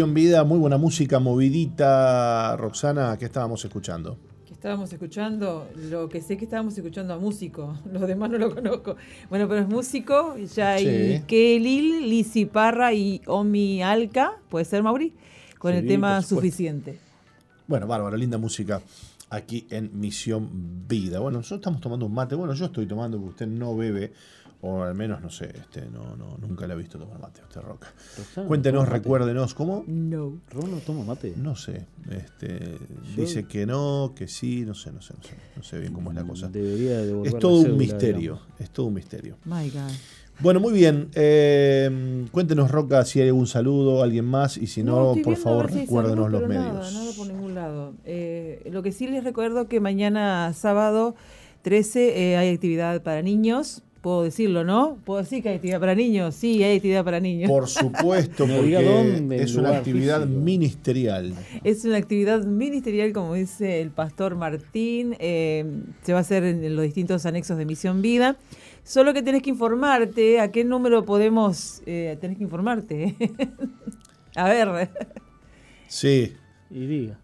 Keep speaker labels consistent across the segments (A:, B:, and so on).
A: Misión Vida, muy buena música, movidita. Roxana, ¿qué estábamos escuchando?
B: ¿Qué estábamos escuchando? Lo que sé que estábamos escuchando a músico, los demás no lo conozco. Bueno, pero es músico, ya hay sí. Kelly, Lizzy Parra y Omi Alca, puede ser Mauri, con el tema Suficiente.
A: Bueno, bárbaro, linda música aquí en Misión Vida. Bueno, nosotros estamos tomando un mate, bueno, yo estoy tomando porque usted no bebe o al menos, no sé, este, no, no, nunca le he visto tomar mate, usted Roca. Cuéntenos, recuérdenos, ¿cómo?
B: No.
C: ¿Ron no toma mate?
A: No sé. Este, dice que no, que sí, no sé, no sé, no sé. No sé bien cómo es la cosa.
C: Debería
A: es todo un misterio, digamos. es todo un misterio.
B: My God.
A: Bueno, muy bien. Eh, cuéntenos, Roca, si hay algún saludo, alguien más, y si no, no por favor, recuérdenos los medios.
B: Nada por ningún lado. Eh, lo que sí les recuerdo que mañana sábado 13 eh, hay actividad para niños Puedo decirlo, ¿no? Puedo decir que hay actividad para niños. Sí, hay actividad para niños.
A: Por supuesto, porque es una actividad físico. ministerial.
B: Es una actividad ministerial, como dice el pastor Martín. Eh, se va a hacer en los distintos anexos de Misión Vida. Solo que tenés que informarte a qué número podemos. Eh, tenés que informarte. a ver.
A: Sí.
C: Y diga.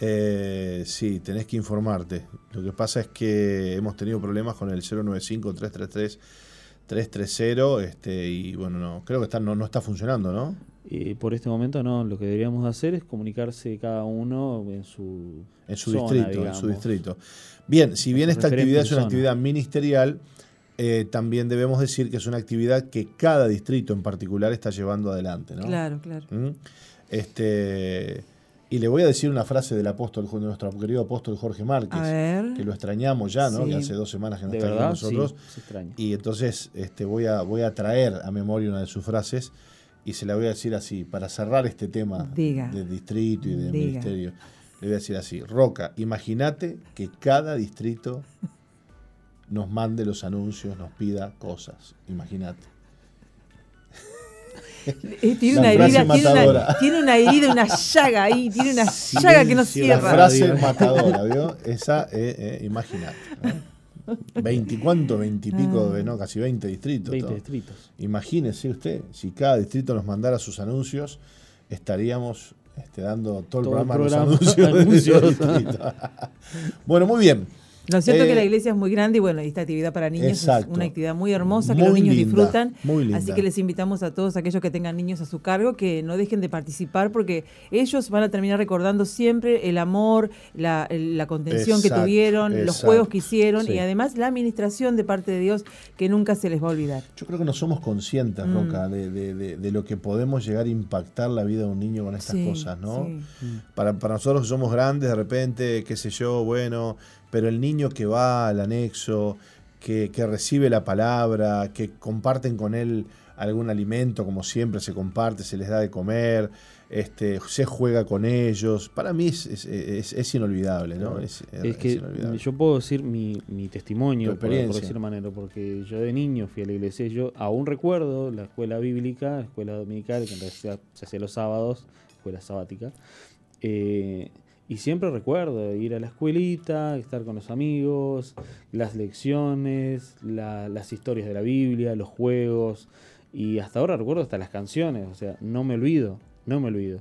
A: Eh, sí, tenés que informarte. Lo que pasa es que hemos tenido problemas con el 095-333-330 este, y bueno, no, creo que está, no, no está funcionando, ¿no?
C: Y por este momento no, lo que deberíamos hacer es comunicarse cada uno en su,
A: en su
C: zona,
A: distrito,
C: digamos.
A: en su distrito. Bien, si bien esta actividad es una actividad ministerial, eh, también debemos decir que es una actividad que cada distrito en particular está llevando adelante, ¿no?
B: Claro, claro.
A: ¿Mm? Este y le voy a decir una frase del apóstol, de nuestro querido apóstol Jorge Márquez, que lo extrañamos ya, ¿no?
B: Sí.
A: Que hace dos semanas que no está con nosotros.
C: sí, se extraña.
A: Y entonces este, voy, a, voy a traer a memoria una de sus frases y se la voy a decir así, para cerrar este tema
B: Diga.
A: del distrito y del
B: Diga.
A: ministerio. Le voy a decir así, Roca, imagínate que cada distrito nos mande los anuncios, nos pida cosas. Imagínate.
B: Eh, Tiene una, herida, tiene, una, tiene una herida, una llaga ahí, tiene una llaga que no
A: Sí, la
B: cierra.
A: frase matadora, ¿vio? Esa, eh, eh, imagínate. ¿no? 20, ¿cuánto? 20 y pico,
B: Ah.
A: no, casi 20 distritos.
C: 20
A: todo.
C: distritos.
A: Imagínese usted, si cada distrito nos mandara sus anuncios, estaríamos este, dando todo el
C: Todo el
A: programa, a los
C: programa,
A: anuncios de bueno, muy bien.
B: Lo cierto es
A: Eh,
B: que la iglesia es muy grande y bueno, esta actividad para niños
A: Exacto.
B: es una actividad muy hermosa que
A: Muy
B: los niños
A: linda,
B: disfrutan.
A: muy linda.
B: Así que les invitamos a todos aquellos que tengan niños a su cargo que no dejen de participar porque ellos van a terminar recordando siempre el amor, la, contención
A: Exacto,
B: que tuvieron, los juegos que hicieron
C: Sí.
B: y además la administración de parte de Dios que nunca se les va a olvidar.
A: Yo creo que no somos conscientes,
B: Mm.
A: Roca, de, de- de- de lo que podemos llegar a impactar la vida de un niño con estas
B: Sí,
A: cosas, ¿no?
B: sí.
A: Para, para nosotros que somos grandes, de repente, qué sé yo, bueno, pero el niño que va al anexo, que, que recibe la palabra, que comparten con él algún alimento, como siempre se comparte, se les da de comer, este, se juega con ellos, para mí es, es, es- es inolvidable, ¿no? Es,
C: que yo puedo decir mi, mi testimonio, por, por decir manera, porque yo de niño fui a la iglesia y yo aún recuerdo la escuela bíblica, la escuela dominical, que en realidad se hacía los sábados, escuela sabática, eh, y siempre recuerdo ir a la escuelita, estar con los amigos, las lecciones, la- las historias de la Biblia, los juegos, y hasta ahora recuerdo hasta las canciones, o sea, no me olvido, no me olvido.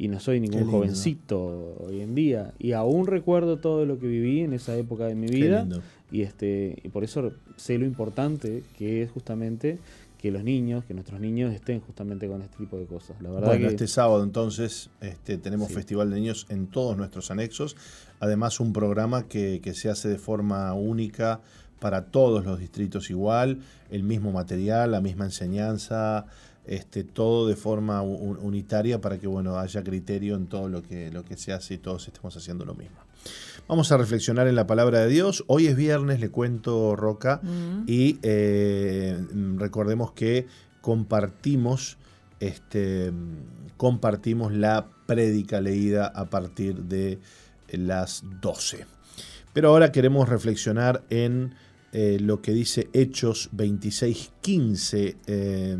C: Y no soy ningún jovencito hoy en día. Y aún recuerdo todo lo que viví en esa época de mi vida. Y este, y por eso sé lo importante que es justamente que los niños, que nuestros niños estén justamente con este tipo de cosas. La verdad
A: Bueno,
C: que
A: este sábado entonces este, tenemos
C: Sí.
A: Festival de Niños en todos nuestros anexos. Además, un programa que, que se hace de forma única para todos los distritos igual, el mismo material, la misma enseñanza. este, todo de forma unitaria para que bueno, haya criterio en todo lo que, lo que se hace y todos estemos haciendo lo mismo. Vamos a reflexionar en la palabra de Dios. Hoy es viernes, le cuento Roca, mm. y eh, recordemos que compartimos, este, compartimos la prédica leída a partir de las 12. Pero ahora queremos reflexionar en eh, lo que dice Hechos 26, 15 eh,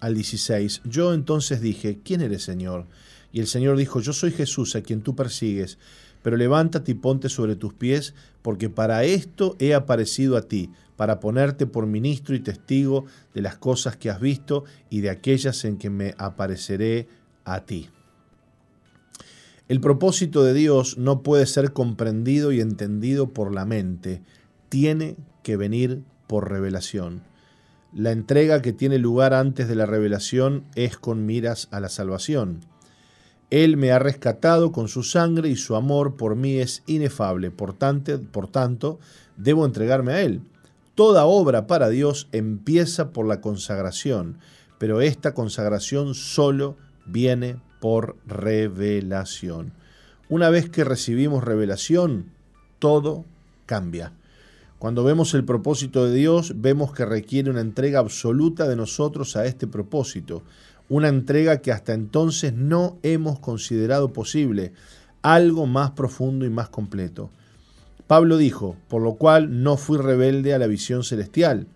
A: al 16. Yo entonces dije, ¿quién eres Señor? Y el Señor dijo, yo soy Jesús a quien tú persigues, pero levántate y ponte sobre tus pies, porque para esto he aparecido a ti, para ponerte por ministro y testigo de las cosas que has visto y de aquellas en que me apareceré a ti. El propósito de Dios no puede ser comprendido y entendido por la mente, tiene que venir por revelación. La entrega que tiene lugar antes de la revelación es con miras a la salvación. Él me ha rescatado con su sangre y su amor por mí es inefable, por tanto, por tanto debo entregarme a Él. Toda obra para Dios empieza por la consagración, pero esta consagración solo viene por revelación. Una vez que recibimos revelación, todo cambia. Cuando vemos el propósito de Dios, vemos que requiere una entrega absoluta de nosotros a este propósito, una entrega que hasta entonces no hemos considerado posible, algo más profundo y más completo. Pablo dijo, por lo cual no fui rebelde a la visión celestial.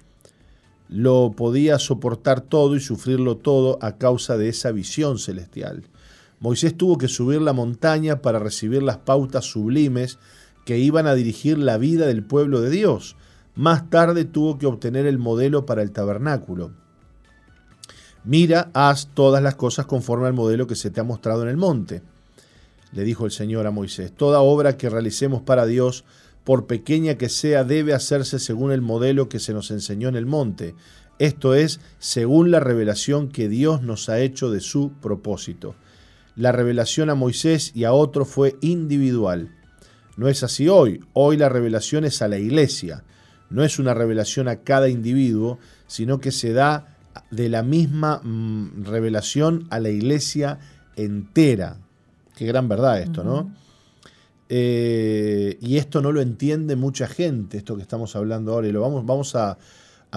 A: Lo podía soportar todo y sufrirlo todo a causa de esa visión celestial. Moisés tuvo que subir la montaña para recibir las pautas sublimes que iban a dirigir la vida del pueblo de Dios. Más tarde tuvo que obtener el modelo para el tabernáculo. Mira, haz todas las cosas conforme al modelo que se te ha mostrado en el monte. Le dijo el Señor a Moisés, toda obra que realicemos para Dios, por pequeña que sea, debe hacerse según el modelo que se nos enseñó en el monte, esto es, según la revelación que Dios nos ha hecho de su propósito. La revelación a Moisés y a otro fue individual. No es así hoy. Hoy la revelación es a la iglesia. No es una revelación a cada individuo, sino que se da de la misma mm, revelación a la iglesia entera. Qué gran verdad esto, ¿no? Eh, y esto no lo entiende mucha gente, esto que estamos hablando ahora, y lo vamos, vamos a,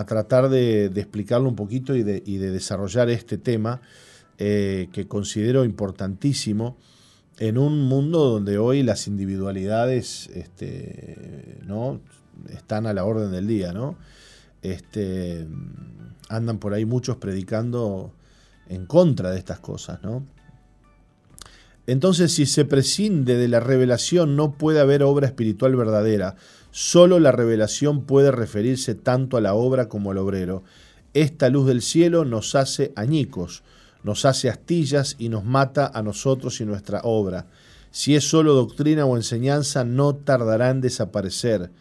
A: tratar de, explicarlo un poquito y de, desarrollar este tema eh, que considero importantísimo en un mundo donde hoy las individualidades este, ¿no? están a la orden del día, ¿no? Este, andan por ahí muchos predicando en contra de estas cosas, ¿no? Entonces, si se prescinde de la revelación, no puede haber obra espiritual verdadera. Solo la revelación puede referirse tanto a la obra como al obrero. Esta luz del cielo nos hace añicos, nos hace astillas y nos mata a nosotros y nuestra obra. Si es solo doctrina o enseñanza, no tardará en desaparecer.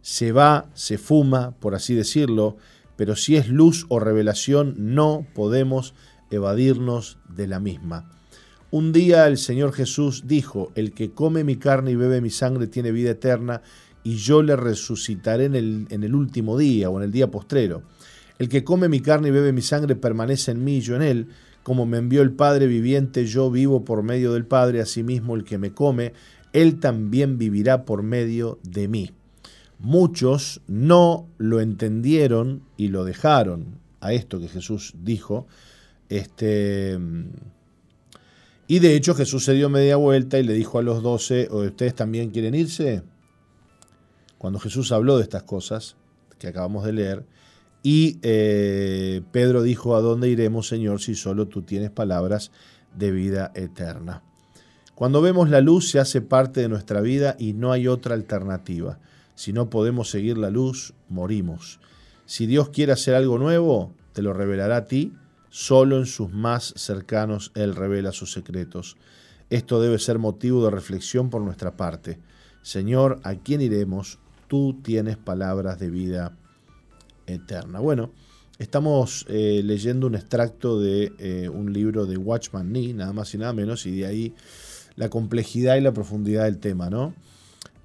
A: Se va, se fuma, por así decirlo, pero si es luz o revelación, no podemos evadirnos de la misma. Un día el Señor Jesús dijo, el que come mi carne y bebe mi sangre tiene vida eterna, y yo le resucitaré en el, último día o en el día postrero. El que come mi carne y bebe mi sangre permanece en mí y yo en él, como me envió el Padre viviente, yo vivo por medio del Padre, asimismo el que me come, él también vivirá por medio de mí. Muchos no lo entendieron y lo dejaron a esto que Jesús dijo. Este, y de hecho Jesús se dio media vuelta y le dijo a los doce, ¿ustedes también quieren irse? Cuando Jesús habló de estas cosas que acabamos de leer, y eh, Pedro dijo, ¿a dónde iremos, Señor, si solo tú tienes palabras de vida eterna? Cuando vemos la luz se hace parte de nuestra vida y no hay otra alternativa. Si no podemos seguir la luz, morimos. Si Dios quiere hacer algo nuevo, te lo revelará a ti. Solo en sus más cercanos Él revela sus secretos. Esto debe ser motivo de reflexión por nuestra parte. Señor, ¿a quién iremos? Tú tienes palabras de vida eterna. Bueno, estamos eh, leyendo un extracto de eh, un libro de Watchman Nee, nada más y nada menos, y de ahí la complejidad y la profundidad del tema, ¿no?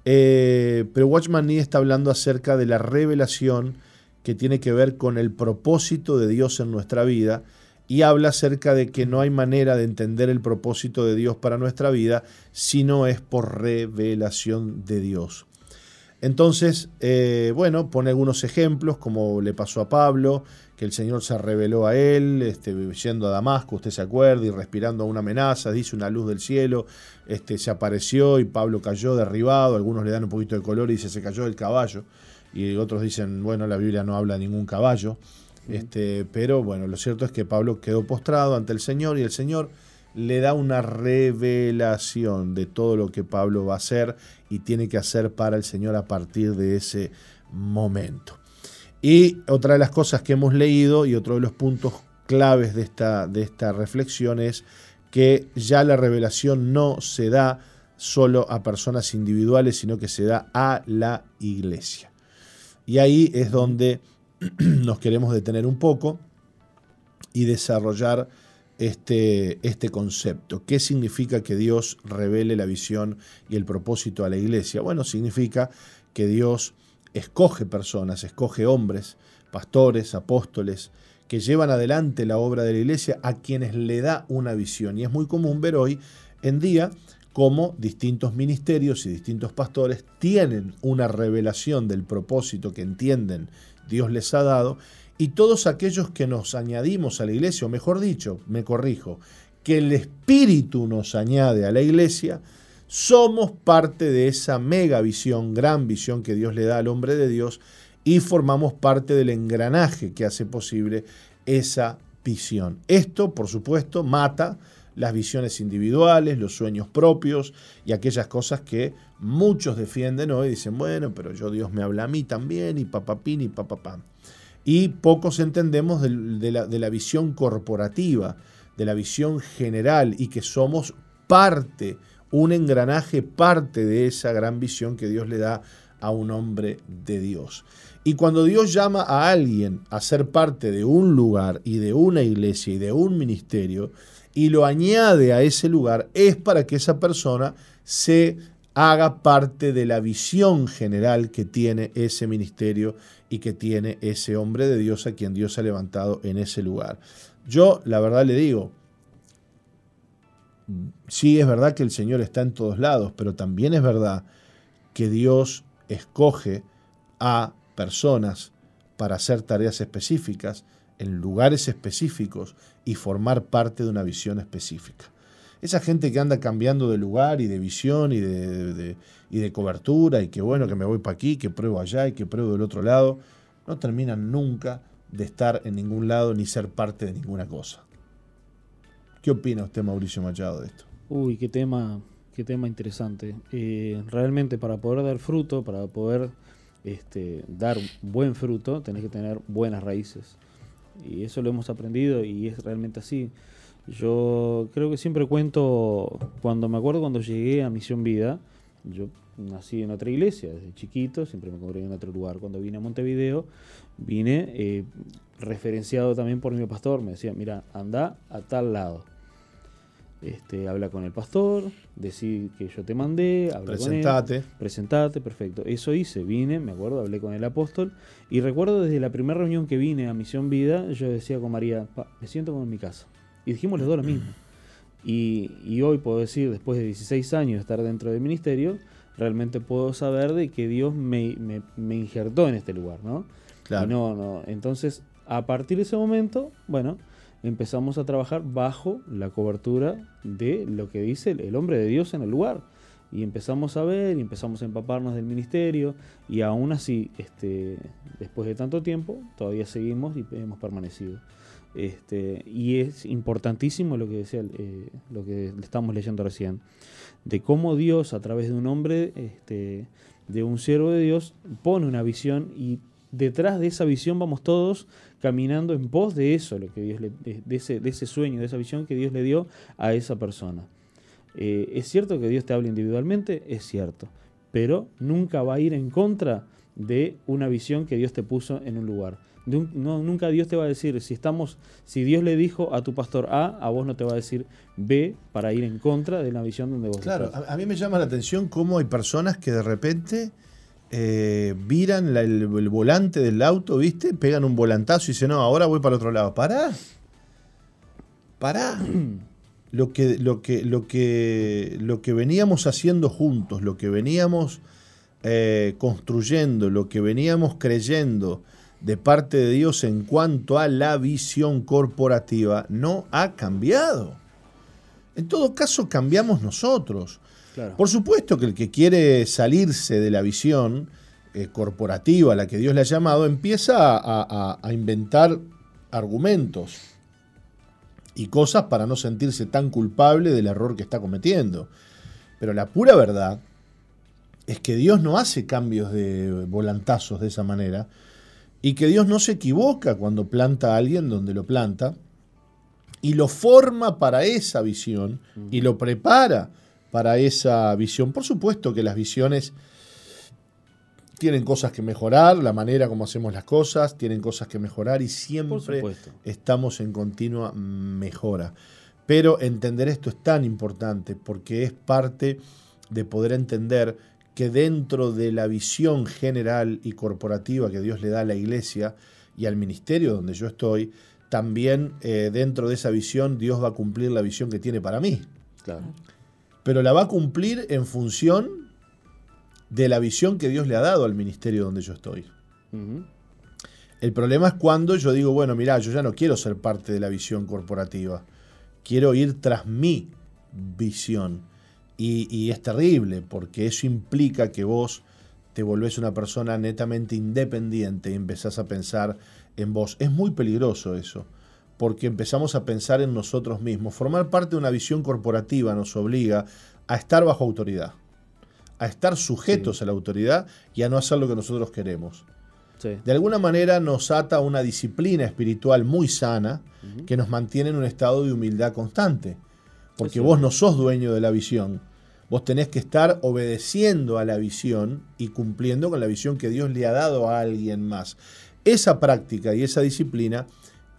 A: Eh, pero Watchman Nee está hablando acerca de la revelación que tiene que ver con el propósito de Dios en nuestra vida y habla acerca de que no hay manera de entender el propósito de Dios para nuestra vida si no es por revelación de Dios. Entonces, eh, bueno, pone algunos ejemplos, como le pasó a Pablo, que el Señor se reveló a él, este, yendo a Damasco, usted se acuerda, y respirando a una amenaza, dice una luz del cielo, este, se apareció y Pablo cayó derribado, algunos le dan un poquito de color y dice se cayó del caballo, y otros dicen, bueno, la Biblia no habla de ningún caballo, este, pero bueno, lo cierto es que Pablo quedó postrado ante el Señor y el Señor le da una revelación de todo lo que Pablo va a hacer y tiene que hacer para el Señor a partir de ese momento. Y otra de las cosas que hemos leído y otro de los puntos claves de esta, de reflexión es que ya la revelación no se da solo a personas individuales, sino que se da a la iglesia. Y ahí es donde nos queremos detener un poco y desarrollar este, este concepto. ¿Qué significa que Dios revele la visión y el propósito a la iglesia? Bueno, significa que Dios escoge personas, escoge hombres, pastores, apóstoles, que llevan adelante la obra de la iglesia a quienes le da una visión. Y es muy común ver hoy en día cómo distintos ministerios y distintos pastores tienen una revelación del propósito que entienden Dios les ha dado y todos aquellos que nos añadimos a la iglesia, o mejor dicho, me corrijo, que el Espíritu nos añade a la iglesia, somos parte de esa mega visión, gran visión que Dios le da al hombre de Dios y formamos parte del engranaje que hace posible esa visión. Esto, por supuesto, mata las visiones individuales, los sueños propios y aquellas cosas que muchos defienden hoy. Dicen, bueno, pero yo Dios me habla a mí también y papapín y papapán y pocos entendemos de la visión corporativa, de la visión general y que somos parte, un engranaje, parte de esa gran visión que Dios le da a un hombre de Dios. Y cuando Dios llama a alguien a ser parte de un lugar y de una iglesia y de un ministerio y lo añade a ese lugar, es para que esa persona se haga parte de la visión general que tiene ese ministerio y que tiene ese hombre de Dios a quien Dios ha levantado en ese lugar. Yo, la verdad le digo, sí es verdad que el Señor está en todos lados, pero también es verdad que Dios escoge a personas para hacer tareas específicas en lugares específicos y formar parte de una visión específica. Esa gente que anda cambiando de lugar y de visión y de, y de cobertura y que bueno, que me voy para aquí, que pruebo allá y que pruebo del otro lado, no terminan nunca de estar en ningún lado ni ser parte de ninguna cosa. ¿Qué opina usted, Mauricio Machado, de esto?
C: Uy, qué tema, qué tema interesante. Eh, realmente para poder dar fruto, para poder este, dar buen fruto, tenés que tener buenas raíces. Y eso lo hemos aprendido y es realmente así. Yo creo que siempre cuento, cuando me acuerdo cuando llegué a Misión Vida, yo nací en otra iglesia desde chiquito, siempre me cubrí en otro lugar. Cuando vine a Montevideo, vine eh, referenciado también por mi pastor, me decía, mira, anda a tal lado. Este, habla con el pastor, decir que yo te mandé, habla
A: presentate.
C: con él, presentate, perfecto. Eso hice, vine, me acuerdo, hablé con el apóstol y recuerdo desde la primera reunión que vine a Misión Vida, yo decía con María, me siento como en mi casa. Y dijimos los dos lo mismo. Y, hoy puedo decir, después de 16 años de estar dentro del ministerio, realmente puedo saber de que Dios me, me, injertó en este lugar, ¿no?
A: Claro.
C: no, no. Entonces, a partir de ese momento, bueno, empezamos a trabajar bajo la cobertura de lo que dice el hombre de Dios en el lugar. Y empezamos a ver y empezamos a empaparnos del ministerio y aún así, este, después de tanto tiempo, todavía seguimos y hemos permanecido. Este, y es importantísimo lo que decía, eh, lo que estamos leyendo recién, de cómo Dios a través de un hombre, este, de un siervo de Dios, pone una visión y detrás de esa visión vamos todos caminando en pos de eso, lo que Dios le, de, ese, de ese sueño, de esa visión que Dios le dio a esa persona. Eh, es cierto que Dios te habla individualmente, es cierto, pero nunca va a ir en contra de una visión que Dios te puso en un lugar. No, nunca Dios te va a decir, si estamos, si Dios le dijo a tu pastor A, a vos no te va a decir B para ir en contra de la visión donde vos
A: claro, A, mí me llama la atención cómo hay personas que de repente eh, viran el, volante del auto, ¿viste? Pegan un volantazo y dicen, no, ahora voy para el otro lado. Pará. pará. Lo que, lo, que, lo, que, lo que veníamos haciendo juntos, lo que veníamos eh, construyendo, lo que veníamos creyendo de parte de Dios en cuanto a la visión corporativa, no ha cambiado. En todo caso, cambiamos nosotros. Por supuesto que el que quiere salirse de la visión eh, corporativa a la que Dios le ha llamado, empieza a, inventar argumentos y cosas para no sentirse tan culpable del error que está cometiendo. Pero la pura verdad es que Dios no hace cambios de volantazos de esa manera y que Dios no se equivoca cuando planta a alguien donde lo planta y lo forma para esa visión y lo prepara para esa visión. Por supuesto que las visiones tienen cosas que mejorar, la manera como hacemos las cosas, tienen cosas que mejorar y siempre estamos en continua mejora. Pero entender esto es tan importante porque es parte de poder entender que dentro de la visión general y corporativa que Dios le da a la iglesia y al ministerio donde yo estoy, también eh, dentro de esa visión Dios va a cumplir la visión que tiene para mí. Claro. Pero la va a cumplir en función de la visión que Dios le ha dado al ministerio donde yo estoy. El problema es cuando yo digo, bueno, mira, yo ya no quiero ser parte de la visión corporativa, quiero ir tras mi visión. Y, y es terrible, porque eso implica que vos te volvés una persona netamente independiente y empezás a pensar en vos. Es muy peligroso eso, porque empezamos a pensar en nosotros mismos. Formar parte de una visión corporativa nos obliga a estar bajo autoridad, a estar sujetos a la autoridad y a no hacer lo que nosotros queremos. De alguna manera nos ata a una disciplina espiritual muy sana que nos mantiene en un estado de humildad constante, porque vos no sos dueño de la visión. Vos tenés que estar obedeciendo a la visión y cumpliendo con la visión que Dios le ha dado a alguien más. Esa práctica y esa disciplina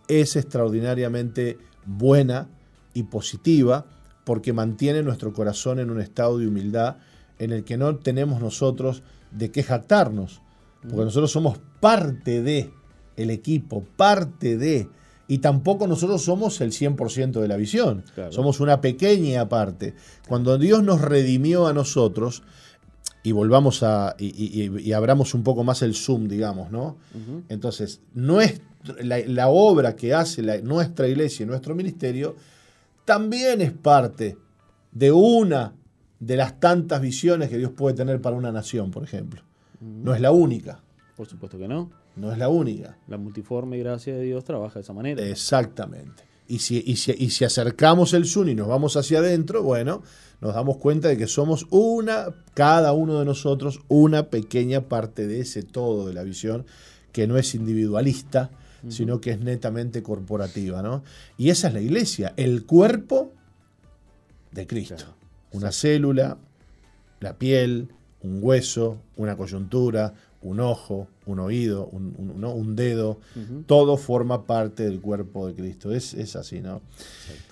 A: es extraordinariamente buena y positiva porque mantiene nuestro corazón en un estado de humildad en el que no tenemos nosotros de qué jactarnos, porque nosotros somos parte de el equipo, parte de, y tampoco nosotros somos el 100% de la visión, somos una pequeña parte. Cuando Dios nos redimió a nosotros, y volvamos a, y, abramos un poco más el zoom, digamos, ¿no? Entonces, la, obra que hace nuestra iglesia y nuestro ministerio también es parte de una de las tantas visiones que Dios puede tener para una nación, por ejemplo. No es la única.
C: Por supuesto que no.
A: No es la única.
C: La multiforme gracia de Dios trabaja de esa manera.
A: Exactamente. Y si, y si, acercamos el zoom y nos vamos hacia adentro, bueno, nos damos cuenta de que somos una, cada uno de nosotros, una pequeña parte de ese todo de la visión que no es individualista, sino que es netamente corporativa. ¿no? Y esa es la iglesia, el cuerpo de Cristo. Una célula, la piel, un hueso, una coyuntura, un ojo, un oído, un, dedo, todo forma parte del cuerpo de Cristo. Es, es así, ¿no?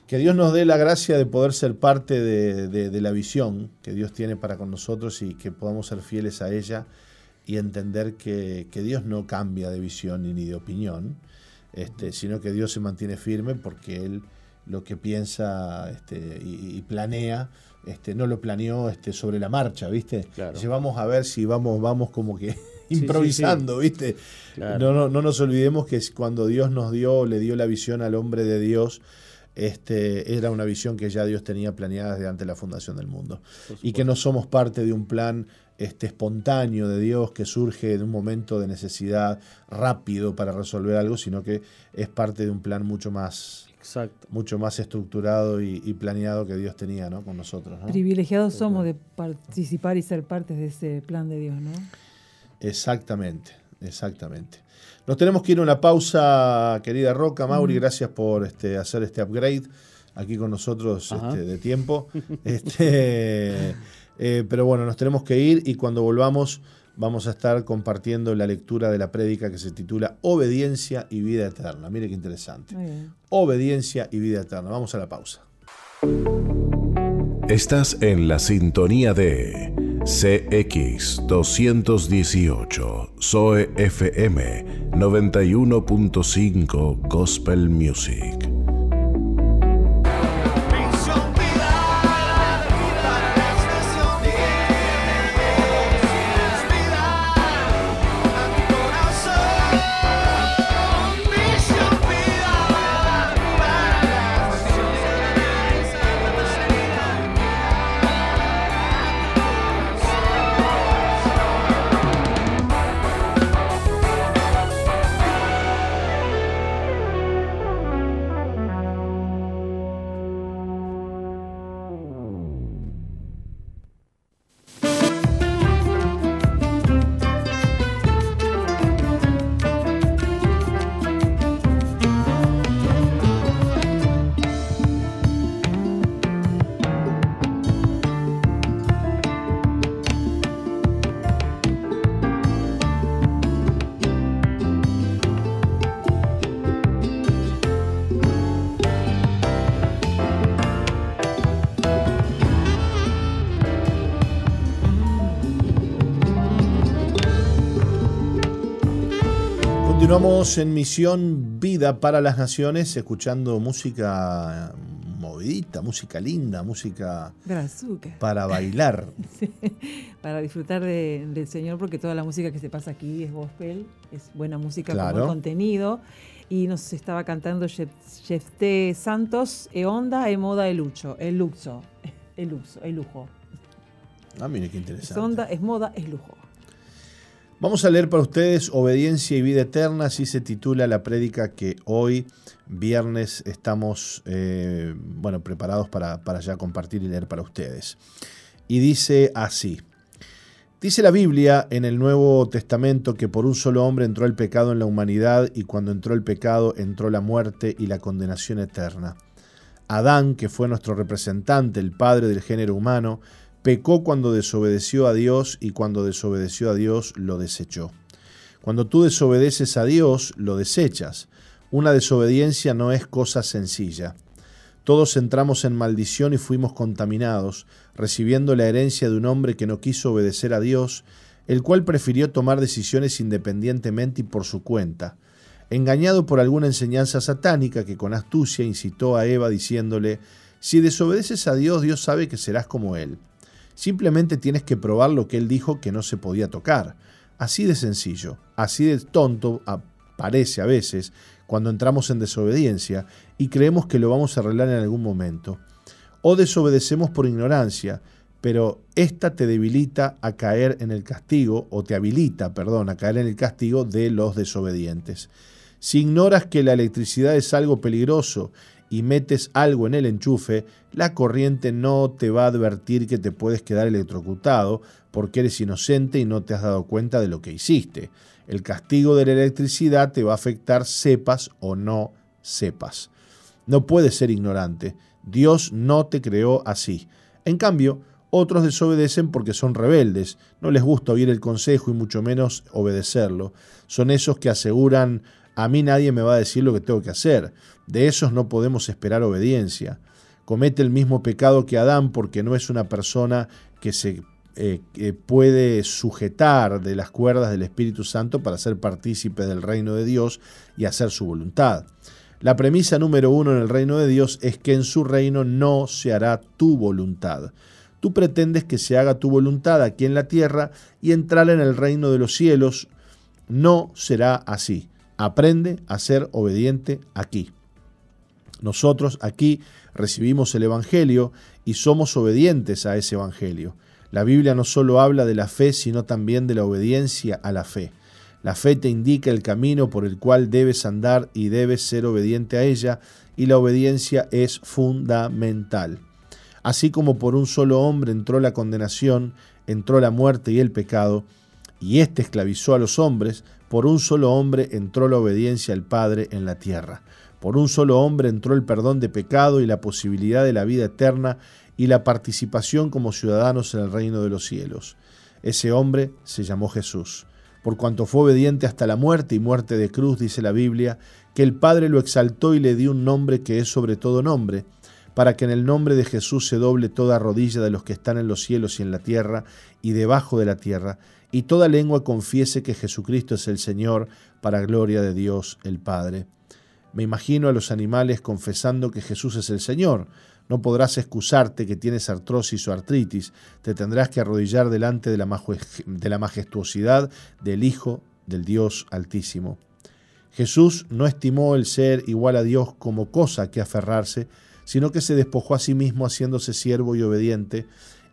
A: Que Dios nos dé la gracia de poder ser parte de, la visión que Dios tiene para con nosotros y que podamos ser fieles a ella y entender que, Dios no cambia de visión ni de opinión, este, sino que Dios se mantiene firme porque Él lo que piensa este, y, planea, este, no lo planeó este, sobre la marcha, ¿viste? vamos a ver si vamos, vamos como que improvisando, ¿viste? No, no, no nos olvidemos que cuando Dios nos dio, le dio la visión al hombre de Dios, este, era una visión que ya Dios tenía planeada desde antes de la fundación del mundo. Y que no somos parte de un plan este, espontáneo de Dios que surge de un momento de necesidad rápido para resolver algo, sino que es parte de un plan mucho más, Exacto. mucho más estructurado y, planeado que Dios tenía ¿no? con nosotros.
B: Privilegiados somos de participar y ser parte de ese plan de Dios, ¿no?
A: Exactamente, exactamente. Nos tenemos que ir a una pausa, querida Roca. Mauri, gracias por este, hacer este upgrade aquí con nosotros este, de tiempo. Este, eh, pero bueno, nos tenemos que ir y cuando volvamos vamos a estar compartiendo la lectura de la prédica que se titula Obediencia y Vida Eterna. Mire qué interesante. Obediencia y Vida Eterna. Vamos a la pausa.
D: Estás en la sintonía de CX218, Zoe FM 91.5 Gospel Music.
A: En Misión Vida para las Naciones, escuchando música movidita, música linda, música para bailar.
B: Sí, para disfrutar de- del Señor, porque toda la música que se pasa aquí es gospel, es buena música con
A: Claro.
B: buen contenido. Y nos estaba cantando Jef- Jefté Santos, E Onda, E Moda, E Lucho, El Luxo, El Luxo, El Lujo.
A: Ah, mire qué
B: Es
A: interesante.
B: onda, es moda, es lujo.
A: Vamos a leer para ustedes Obediencia y Vida Eterna, así se titula la prédica que hoy, viernes, estamos eh, bueno, preparados para, para ya compartir y leer para ustedes. Y dice así. Dice la Biblia en el Nuevo Testamento que por un solo hombre entró el pecado en la humanidad y cuando entró el pecado entró la muerte y la condenación eterna. Adán, que fue nuestro representante, el padre del género humano, pecó cuando desobedeció a Dios y cuando desobedeció a Dios lo desechó. Cuando tú desobedeces a Dios, lo desechas. Una desobediencia no es cosa sencilla. Todos entramos en maldición y fuimos contaminados, recibiendo la herencia de un hombre que no quiso obedecer a Dios, el cual prefirió tomar decisiones independientemente y por su cuenta. Engañado por alguna enseñanza satánica que con astucia incitó a Eva diciéndole, si desobedeces a Dios, Dios sabe que serás como Él. Simplemente tienes que probar lo que Él dijo que no se podía tocar. Así de sencillo, así de tonto parece a veces cuando entramos en desobediencia y creemos que lo vamos a arreglar en algún momento. O desobedecemos por ignorancia, pero esta te debilita a caer en el castigo, o te habilita, perdón, a caer en el castigo de los desobedientes. Si ignoras que la electricidad es algo peligroso y metes algo en el enchufe, la corriente no te va a advertir que te puedes quedar electrocutado porque eres inocente y no te has dado cuenta de lo que hiciste. El castigo de la electricidad te va a afectar sepas o no sepas. No puedes ser ignorante. Dios no te creó así. En cambio, otros desobedecen porque son rebeldes, no les gusta oír el consejo y mucho menos obedecerlo. Son esos que aseguran, a mí nadie me va a decir lo que tengo que hacer. De esos no podemos esperar obediencia. Comete el mismo pecado que Adán porque no es una persona que se eh, puede sujetar de las cuerdas del Espíritu Santo para ser partícipe del reino de Dios y hacer su voluntad. La premisa número uno en el reino de Dios es que en su reino no se hará tu voluntad. Tú pretendes que se haga tu voluntad aquí en la tierra y entrar en el reino de los cielos. No será así. Aprende a ser obediente aquí. Nosotros aquí recibimos el Evangelio y somos obedientes a ese Evangelio. La Biblia no solo habla de la fe, sino también de la obediencia a la fe. La fe te indica el camino por el cual debes andar y debes ser obediente a ella, y la obediencia es fundamental. Así como por un solo hombre entró la condenación, entró la muerte y el pecado, y éste esclavizó a los hombres, por un solo hombre entró la obediencia al Padre en la tierra. Por un solo hombre entró el perdón de pecado y la posibilidad de la vida eterna y la participación como ciudadanos en el reino de los cielos. Ese hombre se llamó Jesús. Por cuanto fue obediente hasta la muerte y muerte de cruz, dice la Biblia, que el Padre lo exaltó y le dio un nombre que es sobre todo nombre, para que en el nombre de Jesús se doble toda rodilla de los que están en los cielos y en la tierra y debajo de la tierra, y toda lengua confiese que Jesucristo es el Señor, para gloria de Dios el Padre. Me imagino a los animales confesando que Jesús es el Señor. No podrás excusarte que tienes artrosis o artritis, te tendrás que arrodillar delante de la, majestuosidad del Hijo del Dios Altísimo. Jesús no estimó el ser igual a Dios como cosa que aferrarse, sino que se despojó a sí mismo haciéndose siervo y obediente,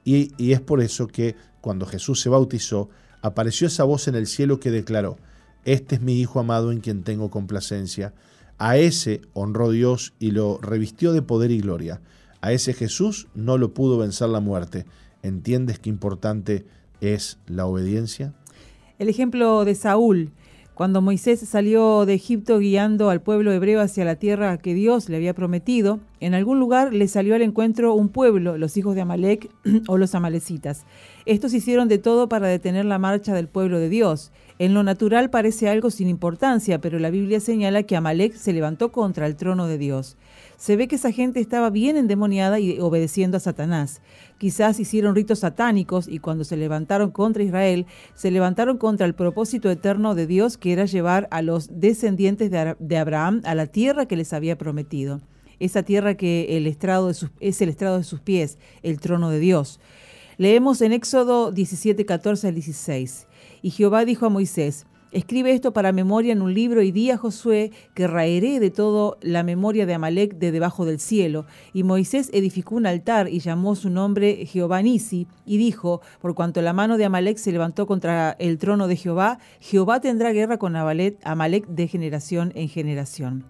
A: y, y es por eso que cuando Jesús se bautizó, apareció esa voz en el cielo que declaró, Este es mi Hijo amado en quien tengo complacencia. A ese honró Dios y lo revistió de poder y gloria. A ese Jesús no lo pudo vencer la muerte. ¿Entiendes qué importante es la obediencia?
B: El ejemplo de Saúl, cuando Moisés salió de Egipto guiando al pueblo hebreo hacia la tierra que Dios le había prometido, en algún lugar le salió al encuentro un pueblo, los hijos de Amalek o los amalecitas. Estos hicieron de todo para detener la marcha del pueblo de Dios. En lo natural parece algo sin importancia, pero la Biblia señala que Amalek se levantó contra el trono de Dios. Se ve que esa gente estaba bien endemoniada y obedeciendo a Satanás. Quizás hicieron ritos satánicos y cuando se levantaron contra Israel, se levantaron contra el propósito eterno de Dios que era llevar a los descendientes de Abraham a la tierra que les había prometido. Esa tierra que el estrado es el estrado de sus pies, el trono de Dios. Leemos en Éxodo 17, 14 al 16. Y Jehová dijo a Moisés, Escribe esto para memoria en un libro y di a Josué que raeré de todo la memoria de Amalek de debajo del cielo. Y Moisés edificó un altar y llamó su nombre Jehová Nisi y dijo, por cuanto la mano de Amalek se levantó contra el trono de Jehová, Jehová tendrá guerra con Amalek de generación en generación.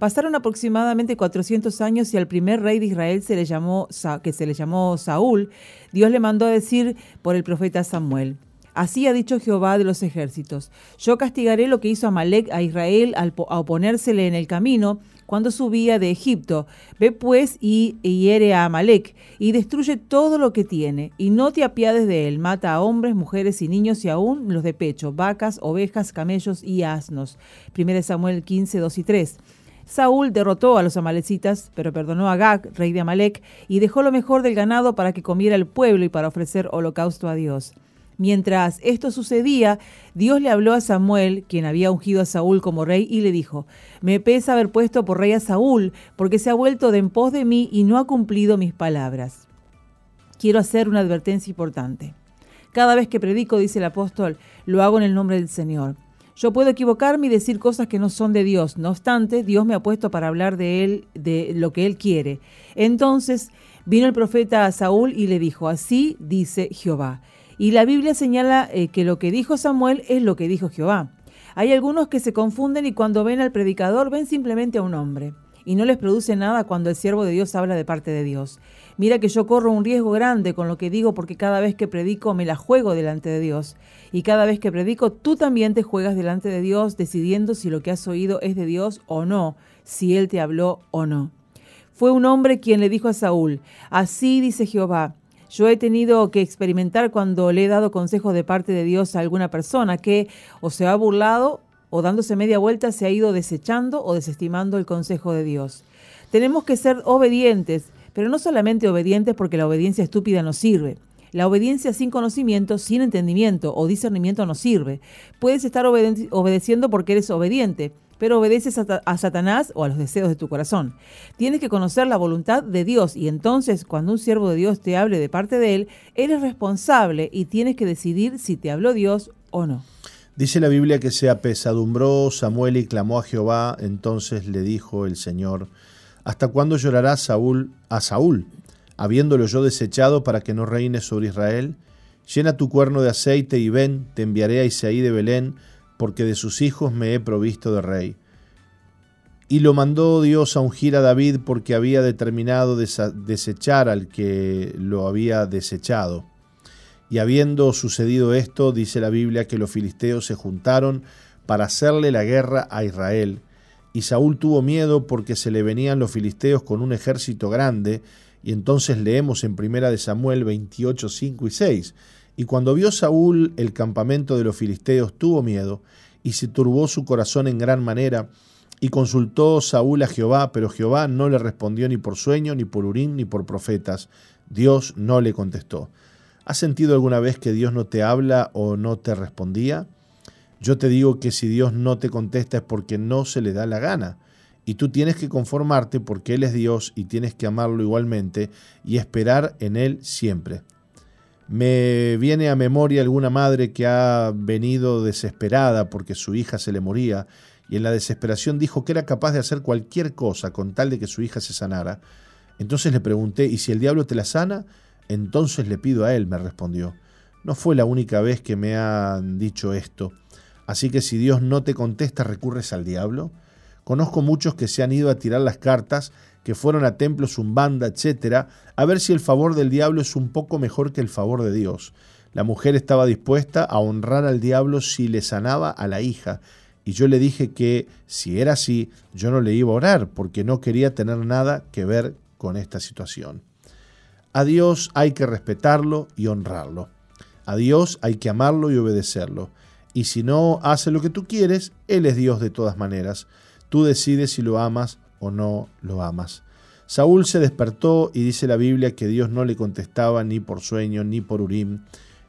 B: Pasaron aproximadamente 400 años y al primer rey de Israel se le llamó, que se le llamó Saúl, Dios le mandó a decir por el profeta Samuel. Así ha dicho Jehová de los ejércitos. Yo castigaré lo que hizo Amalek a Israel al a oponérsele en el camino cuando subía de Egipto. Ve pues y, hiere a Amalek y destruye todo lo que tiene. Y no te apiades de él. Mata a hombres, mujeres y niños y aún los de pecho, vacas, ovejas, camellos y asnos. 1 Samuel 15, 2 y 3. Saúl derrotó a los amalecitas, pero perdonó a Gag, rey de Amalek, y dejó lo mejor del ganado para que comiera el pueblo y para ofrecer holocausto a Dios. Mientras esto sucedía, Dios le habló a Samuel, quien había ungido a Saúl como rey, y le dijo, Me pesa haber puesto por rey a Saúl, porque se ha vuelto de en pos de mí y no ha cumplido mis palabras. Quiero hacer una advertencia importante. Cada vez que predico, dice el apóstol, lo hago en el nombre del Señor. Yo puedo equivocarme y decir cosas que no son de Dios. No obstante, Dios me ha puesto para hablar de él, de lo que él quiere. Entonces vino el profeta a Saúl y le dijo, así dice Jehová. Y la Biblia señala eh, que lo que dijo Samuel es lo que dijo Jehová. Hay algunos que se confunden y cuando ven al predicador ven simplemente a un hombre y no les produce nada cuando el siervo de Dios habla de parte de Dios. Mira que yo corro un riesgo grande con lo que digo porque cada vez que predico me la juego delante de Dios. Y cada vez que predico tú también te juegas delante de Dios decidiendo si lo que has oído es de Dios o no, si Él te habló o no. Fue un hombre quien le dijo a Saúl, así dice Jehová, yo he tenido que experimentar cuando le he dado consejo de parte de Dios a alguna persona que o se ha burlado o dándose media vuelta se ha ido desechando o desestimando el consejo de Dios. Tenemos que ser obedientes, pero no solamente obedientes porque la obediencia estúpida no sirve. La obediencia sin conocimiento, sin entendimiento o discernimiento no sirve. Puedes estar obedeciendo porque eres obediente, pero obedeces a, Satanás o a los deseos de tu corazón. Tienes que conocer la voluntad de Dios y entonces cuando un siervo de Dios te hable de parte de él, eres responsable y tienes que decidir si te habló Dios o no.
A: Dice la Biblia que se apesadumbró Samuel y clamó a Jehová, entonces le dijo el Señor, ¿hasta cuándo llorará Saúl a Saúl, habiéndolo yo desechado para que no reine sobre Israel? Llena tu cuerno de aceite y ven, te enviaré a Isaí de Belén, porque de sus hijos me he provisto de rey. Y lo mandó Dios a ungir a David porque había determinado desechar al que lo había desechado. Y habiendo sucedido esto, dice la Biblia que los filisteos se juntaron para hacerle la guerra a Israel. Y Saúl tuvo miedo porque se le venían los filisteos con un ejército grande, y entonces leemos en primera de Samuel 28, 5 y 6. Y cuando vio Saúl el campamento de los filisteos, tuvo miedo, y se turbó su corazón en gran manera, y consultó Saúl a Jehová, pero Jehová no le respondió ni por sueño, ni por urín, ni por profetas. Dios no le contestó. ¿Has sentido alguna vez que Dios no te habla o no te respondía? Yo te digo que si Dios no te contesta es porque no se le da la gana. Y tú tienes que conformarte porque Él es Dios y tienes que amarlo igualmente y esperar en Él siempre. Me viene a memoria alguna madre que ha venido desesperada porque su hija se le moría y en la desesperación dijo que era capaz de hacer cualquier cosa con tal de que su hija se sanara. Entonces le pregunté, ¿y si el diablo te la sana? Entonces le pido a él, me respondió. No fue la única vez que me han dicho esto. Así que si Dios no te contesta, recurres al diablo. Conozco muchos que se han ido a tirar las cartas, que fueron a templos, umbanda, etc., a ver si el favor del diablo es un poco mejor que el favor de Dios. La mujer estaba dispuesta a honrar al diablo si le sanaba a la hija, y yo le dije que si era así, yo no le iba a orar, porque no quería tener nada que ver con esta situación. A Dios hay que respetarlo y honrarlo. A Dios hay que amarlo y obedecerlo. Y si no hace lo que tú quieres, Él es Dios de todas maneras. Tú decides si lo amas o no lo amas. Saúl se despertó y dice la Biblia que Dios no le contestaba ni por sueño, ni por Urim,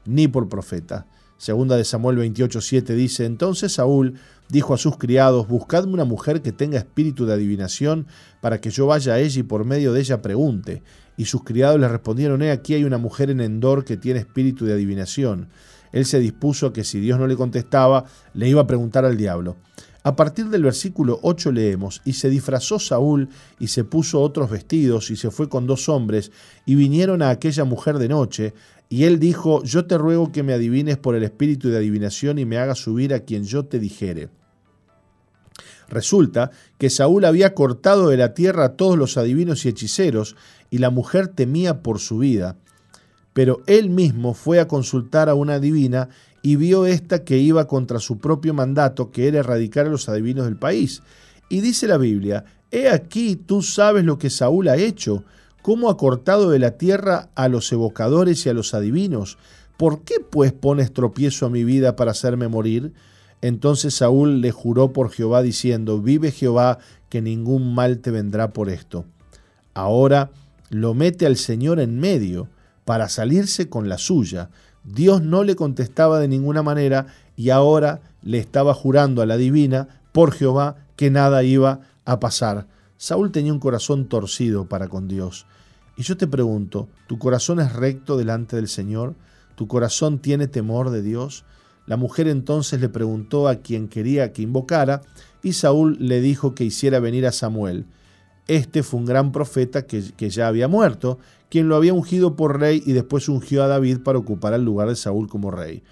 A: ni por profeta. Segunda de Samuel 28:7 dice, entonces Saúl dijo a sus criados, buscadme una mujer que tenga espíritu de adivinación para que yo vaya a ella y por medio de ella pregunte. Y sus criados le respondieron, he aquí hay una mujer en Endor que tiene espíritu de adivinación. Él se dispuso a que si Dios no le contestaba, le iba a preguntar al diablo. A partir del versículo 8 leemos, y se disfrazó Saúl y se puso otros vestidos y se fue con dos hombres y vinieron a aquella mujer de noche, y él dijo, yo te ruego que me adivines por el espíritu de adivinación y me hagas subir a quien yo te dijere. Resulta que Saúl había cortado de la tierra a todos los adivinos y hechiceros, y la mujer temía por su vida. Pero él mismo fue a consultar a una adivina y vio esta que iba contra su propio mandato, que era erradicar a los adivinos del país. Y dice la Biblia, He aquí tú sabes lo que Saúl ha hecho, cómo ha cortado de la tierra a los evocadores y a los adivinos. ¿Por qué pues pones tropiezo a mi vida para hacerme morir? Entonces Saúl le juró por Jehová diciendo, Vive Jehová, que ningún mal te vendrá por esto. Ahora lo mete al Señor en medio, para salirse con la suya. Dios no le contestaba de ninguna manera y ahora le estaba jurando a la divina por Jehová que nada iba a pasar. Saúl tenía un corazón torcido para con Dios. Y yo te pregunto, ¿tu corazón es recto delante del Señor? ¿Tu corazón tiene temor de Dios? La mujer entonces le preguntó a quien quería que invocara, y Saúl le dijo que hiciera venir a Samuel. Este fue un gran profeta que, que ya había muerto, quien lo había ungido por rey y después ungió a David para ocupar el lugar de Saúl como rey.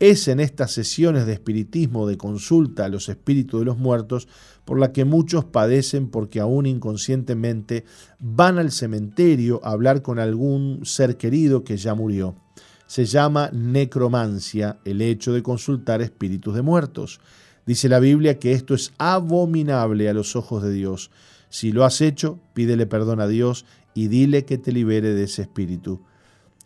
A: Es en estas sesiones de espiritismo, de consulta a los espíritus de los muertos, por la que muchos padecen porque aún inconscientemente van al cementerio a hablar con algún ser querido que ya murió. Se llama necromancia el hecho de consultar espíritus de muertos. Dice la Biblia que esto es abominable a los ojos de Dios. Si lo has hecho, pídele perdón a Dios y dile que te libere de ese espíritu.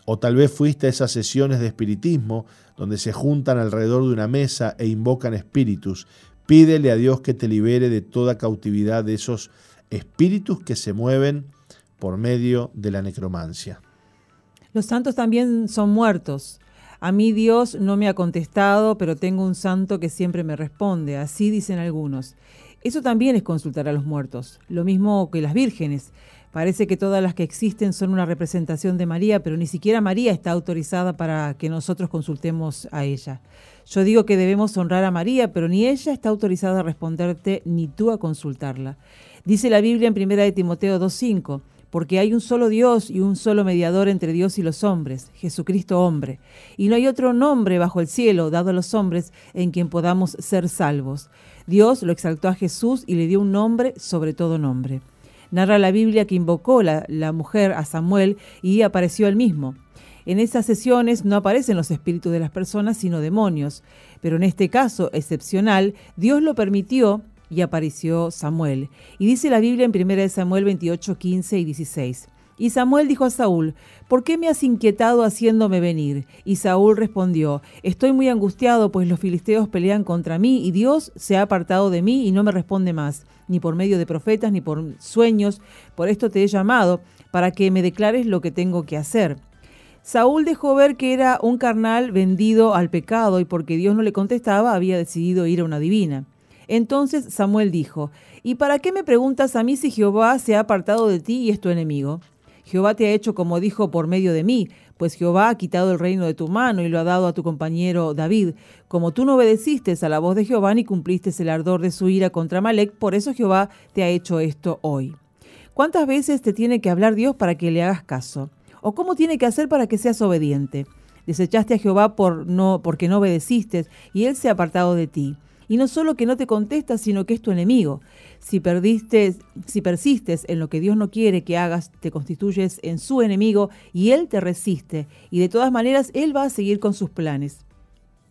A: O tal vez fuiste a esas sesiones de espiritismo donde se juntan alrededor de una mesa e invocan espíritus. Pídele a Dios que te libere de toda cautividad de esos espíritus que se mueven por medio de la necromancia.
B: Los santos también son muertos. A mí Dios no me ha contestado, pero tengo un santo que siempre me responde. Así dicen algunos. Eso también es consultar a los muertos, lo mismo que las vírgenes. Parece que todas las que existen son una representación de María, pero ni siquiera María está autorizada para que nosotros consultemos a ella. Yo digo que debemos honrar a María, pero ni ella está autorizada a responderte, ni tú a consultarla. Dice la Biblia en 1 de Timoteo 2.5, porque hay un solo Dios y un solo mediador entre Dios y los hombres, Jesucristo hombre. Y no hay otro nombre bajo el cielo dado a los hombres en quien podamos ser salvos. Dios lo exaltó a Jesús y le dio un nombre sobre todo nombre. Narra la Biblia que invocó la, la mujer a Samuel y apareció él mismo. En esas sesiones no aparecen los espíritus de las personas, sino demonios. Pero en este caso excepcional, Dios lo permitió y apareció Samuel. Y dice la Biblia en 1 Samuel 28, 15 y 16. Y Samuel dijo a Saúl, ¿por qué me has inquietado haciéndome venir? Y Saúl respondió, Estoy muy angustiado, pues los filisteos pelean contra mí, y Dios se ha apartado de mí y no me responde más, ni por medio de profetas, ni por sueños. Por esto te he llamado, para que me declares lo que tengo que hacer. Saúl dejó ver que era un carnal vendido al pecado, y porque Dios no le contestaba, había decidido ir a una divina. Entonces Samuel dijo, ¿Y para qué me preguntas a mí si Jehová se ha apartado de ti y es tu enemigo? Jehová te ha hecho como dijo por medio de mí, pues Jehová ha quitado el reino de tu mano y lo ha dado a tu compañero David. Como tú no obedeciste a la voz de Jehová ni cumpliste el ardor de su ira contra Malek, por eso Jehová te ha hecho esto hoy. ¿Cuántas veces te tiene que hablar Dios para que le hagas caso? ¿O cómo tiene que hacer para que seas obediente? Desechaste a Jehová por no, porque no obedeciste y él se ha apartado de ti. Y no solo que no te contesta, sino que es tu enemigo. Si perdiste, si persistes en lo que Dios no quiere que hagas, te constituyes en su enemigo y él te resiste. Y de todas maneras, él va a seguir con sus planes.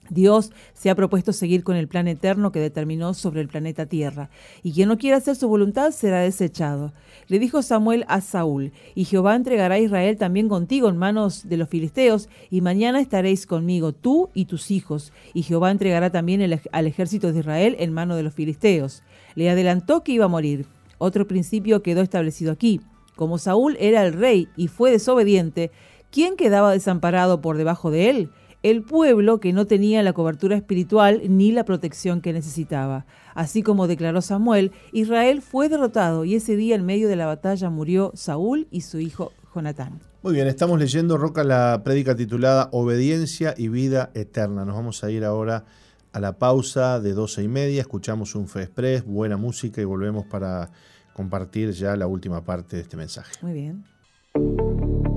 B: Dios se ha propuesto seguir con el plan eterno que determinó sobre el planeta Tierra, y quien no quiera hacer su voluntad será desechado. Le dijo Samuel a Saúl, y Jehová entregará a Israel también contigo en manos de los filisteos, y mañana estaréis conmigo, tú y tus hijos, y Jehová entregará también al ejército de Israel en manos de los filisteos. Le adelantó que iba a morir. Otro principio quedó establecido aquí. Como Saúl era el rey y fue desobediente, ¿quién quedaba desamparado por debajo de él? El pueblo que no tenía la cobertura espiritual ni la protección que necesitaba. Así como declaró Samuel, Israel fue derrotado y ese día en medio de la batalla murió Saúl y su hijo Jonatán.
A: Muy bien, estamos leyendo, Roca, la prédica titulada Obediencia y Vida Eterna. Nos vamos a ir ahora a la pausa de doce y media, escuchamos un Fe Express, buena música y volvemos para compartir ya la última parte de este mensaje.
B: Muy bien.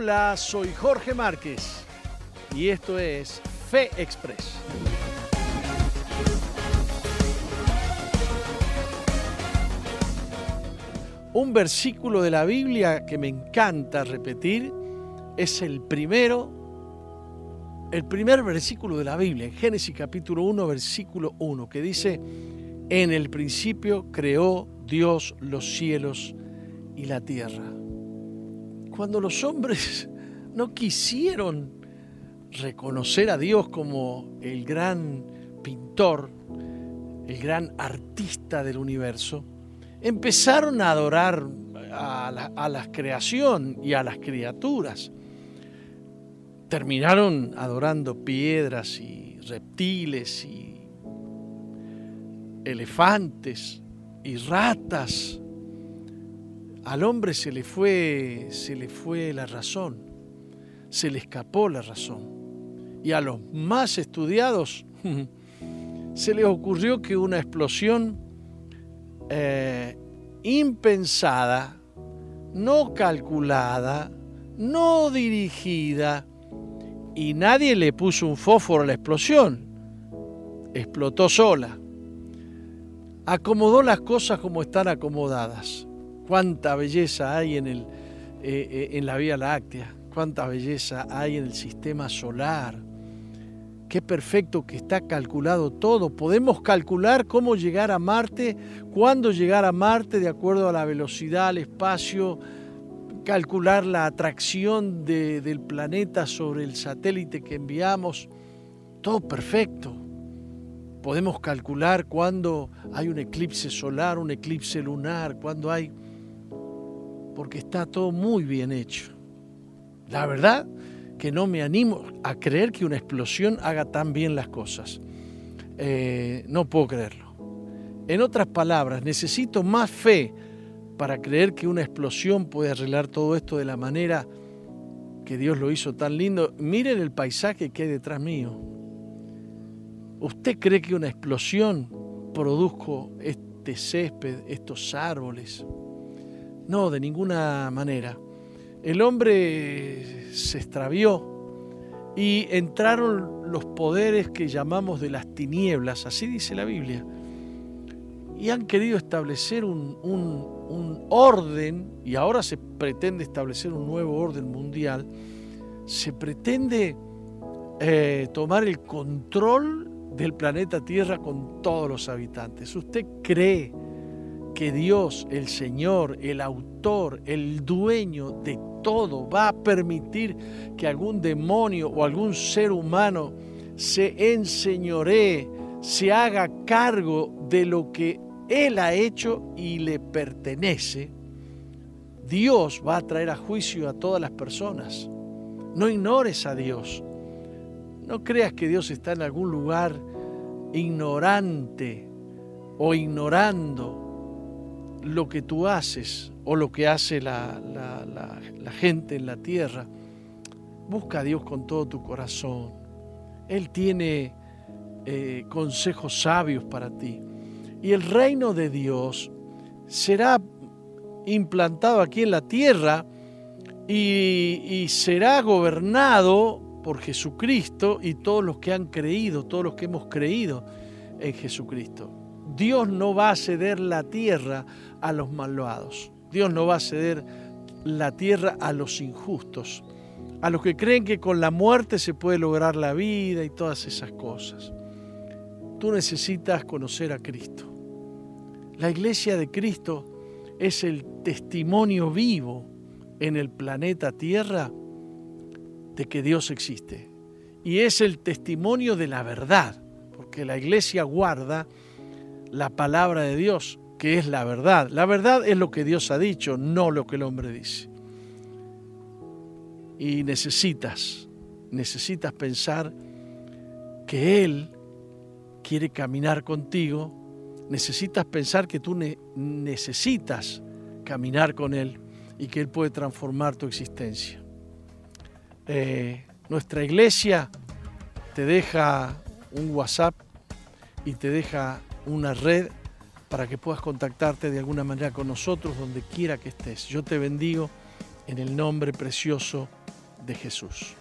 E: Hola, soy Jorge Márquez y esto es Fe Express. Un versículo de la Biblia que me encanta repetir es el primero, el primer versículo de la Biblia, en Génesis capítulo 1, versículo 1, que dice, en el principio creó Dios los cielos y la tierra cuando los hombres no quisieron reconocer a Dios como el gran pintor, el gran artista del universo, empezaron a adorar a la, creación y a las criaturas. Terminaron adorando piedras y reptiles y elefantes y ratas al hombre se le fue, se le fue la razón, se le escapó la razón. Y a los más estudiados se les ocurrió que una explosión eh, impensada, no calculada, no dirigida, y nadie le puso un fósforo a la explosión, explotó sola. Acomodó las cosas como están acomodadas cuánta belleza hay en, el, eh, eh, en la Vía Láctea, cuánta belleza hay en el sistema solar. Qué perfecto que está calculado todo. Podemos calcular cómo llegar a Marte, cuándo llegar a Marte de acuerdo a la velocidad, al espacio, calcular la atracción del planeta sobre el satélite que enviamos. Todo perfecto. Podemos calcular cuándo hay un eclipse solar, un eclipse lunar, cuándo hay porque está todo muy bien hecho. La verdad que no me animo a creer que una explosión haga tan bien las cosas. Eh, no puedo creerlo. En otras palabras, necesito más fe para creer que una explosión puede arreglar todo esto de la manera que Dios lo hizo tan lindo. Miren el paisaje que hay detrás mío. ¿Usted cree que una explosión produjo este césped, estos árboles? No, de ninguna manera. El hombre se extravió y entraron los poderes que llamamos de las tinieblas, así dice la Biblia, y han querido establecer un, orden, y ahora se pretende establecer un nuevo orden mundial, se pretende eh, tomar el control del planeta Tierra con todos los habitantes. ¿Usted cree que Dios, el Señor, el autor, el dueño de todo, va a permitir que algún demonio o algún ser humano se enseñoree, se haga cargo de lo que Él ha hecho y le pertenece, Dios va a traer a juicio a todas las personas. No ignores a Dios. No creas que Dios está en algún lugar ignorante o ignorando lo que tú haces o lo que hace la, gente en la tierra. Busca a Dios con todo tu corazón. Él tiene eh, consejos sabios para ti. Y el reino de Dios será implantado aquí en la tierra y, será gobernado por Jesucristo y todos los que han creído, todos los que hemos creído en Jesucristo. Dios no va a ceder la tierra a los malvados. Dios no va a ceder la tierra a los injustos, a los que creen que con la muerte se puede lograr la vida y todas esas cosas. Tú necesitas conocer a Cristo. La iglesia de Cristo es el testimonio vivo en el planeta Tierra de que Dios existe. Y es el testimonio de la verdad, porque la iglesia guarda la palabra de Dios, que es la verdad. La verdad es lo que Dios ha dicho, no lo que el hombre dice. Y necesitas, necesitas pensar que Él quiere caminar contigo, necesitas pensar que tú necesitas caminar con Él y que Él puede transformar tu existencia. Eh, nuestra iglesia te deja un WhatsApp y te deja una red para que puedas contactarte de alguna manera con nosotros donde quiera que estés. Yo te bendigo en el nombre precioso de Jesús.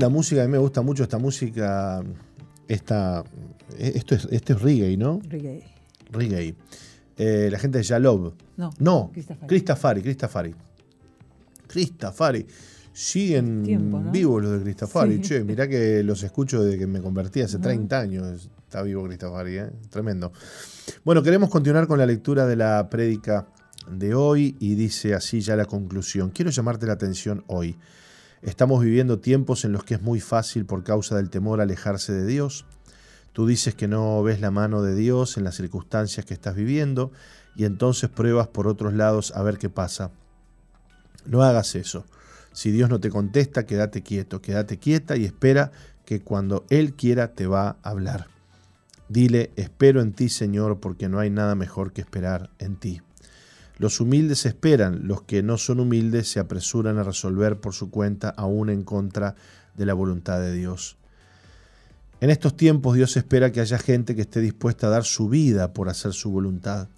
A: La música, a mí me gusta mucho esta música. Esta, esto, es, esto es reggae, ¿no?
B: Reggae.
A: Reggae. Eh, la gente de Yalov.
B: No.
A: No. Cristafari, Cristafari. Cristafari. Siguen vivos los de Cristafari. Che, mirá que los escucho desde que me convertí hace 30 años. Está vivo Cristafari, ¿eh? Tremendo. Bueno, queremos continuar con la lectura de la prédica de hoy y dice así ya la conclusión. Quiero llamarte la atención hoy. Estamos viviendo tiempos en los que es muy fácil por causa del temor alejarse de Dios. Tú dices que no ves la mano de Dios en las circunstancias que estás viviendo y entonces pruebas por otros lados a ver qué pasa. No hagas eso. Si Dios no te contesta, quédate quieto, quédate quieta y espera que cuando Él quiera te va a hablar. Dile, espero en ti Señor, porque no hay nada mejor que esperar en ti. Los humildes esperan, los que no son humildes se apresuran a resolver por su cuenta aún en contra de la voluntad de Dios. En estos tiempos Dios espera que haya gente que esté dispuesta a dar su vida por hacer su voluntad.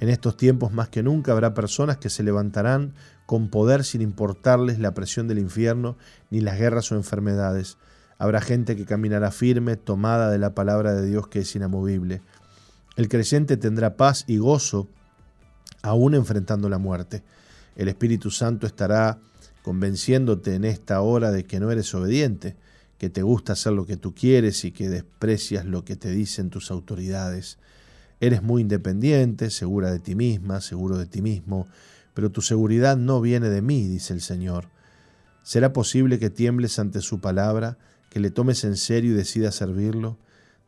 A: En estos tiempos más que nunca habrá personas que se levantarán con poder sin importarles la presión del infierno ni las guerras o enfermedades. Habrá gente que caminará firme, tomada de la palabra de Dios que es inamovible. El creyente tendrá paz y gozo aún enfrentando la muerte. El Espíritu Santo estará convenciéndote en esta hora de que no eres obediente, que te gusta hacer lo que tú quieres y que desprecias lo que te dicen tus autoridades. Eres muy independiente, segura de ti misma, seguro de ti mismo, pero tu seguridad no viene de mí, dice el Señor. ¿Será posible que tiembles ante su palabra, que le tomes en serio y decidas servirlo?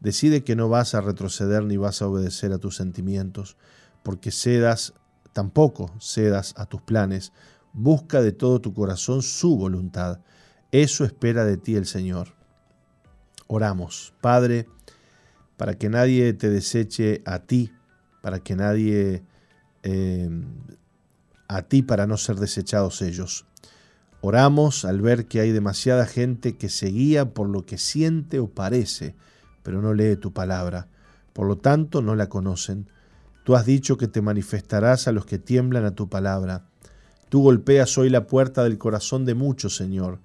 A: Decide que no vas a retroceder ni vas a obedecer a tus sentimientos, porque cedas Tampoco cedas a tus planes, busca de todo tu corazón su voluntad. Eso espera de ti el Señor. Oramos, Padre, para que nadie te deseche a ti, para que nadie eh, a ti para no ser desechados ellos. Oramos al ver que hay demasiada gente que se guía por lo que siente o parece, pero no lee tu palabra. Por lo tanto, no la conocen. Tú has dicho que te manifestarás a los que tiemblan a tu palabra. Tú golpeas hoy la puerta del corazón de muchos, Señor,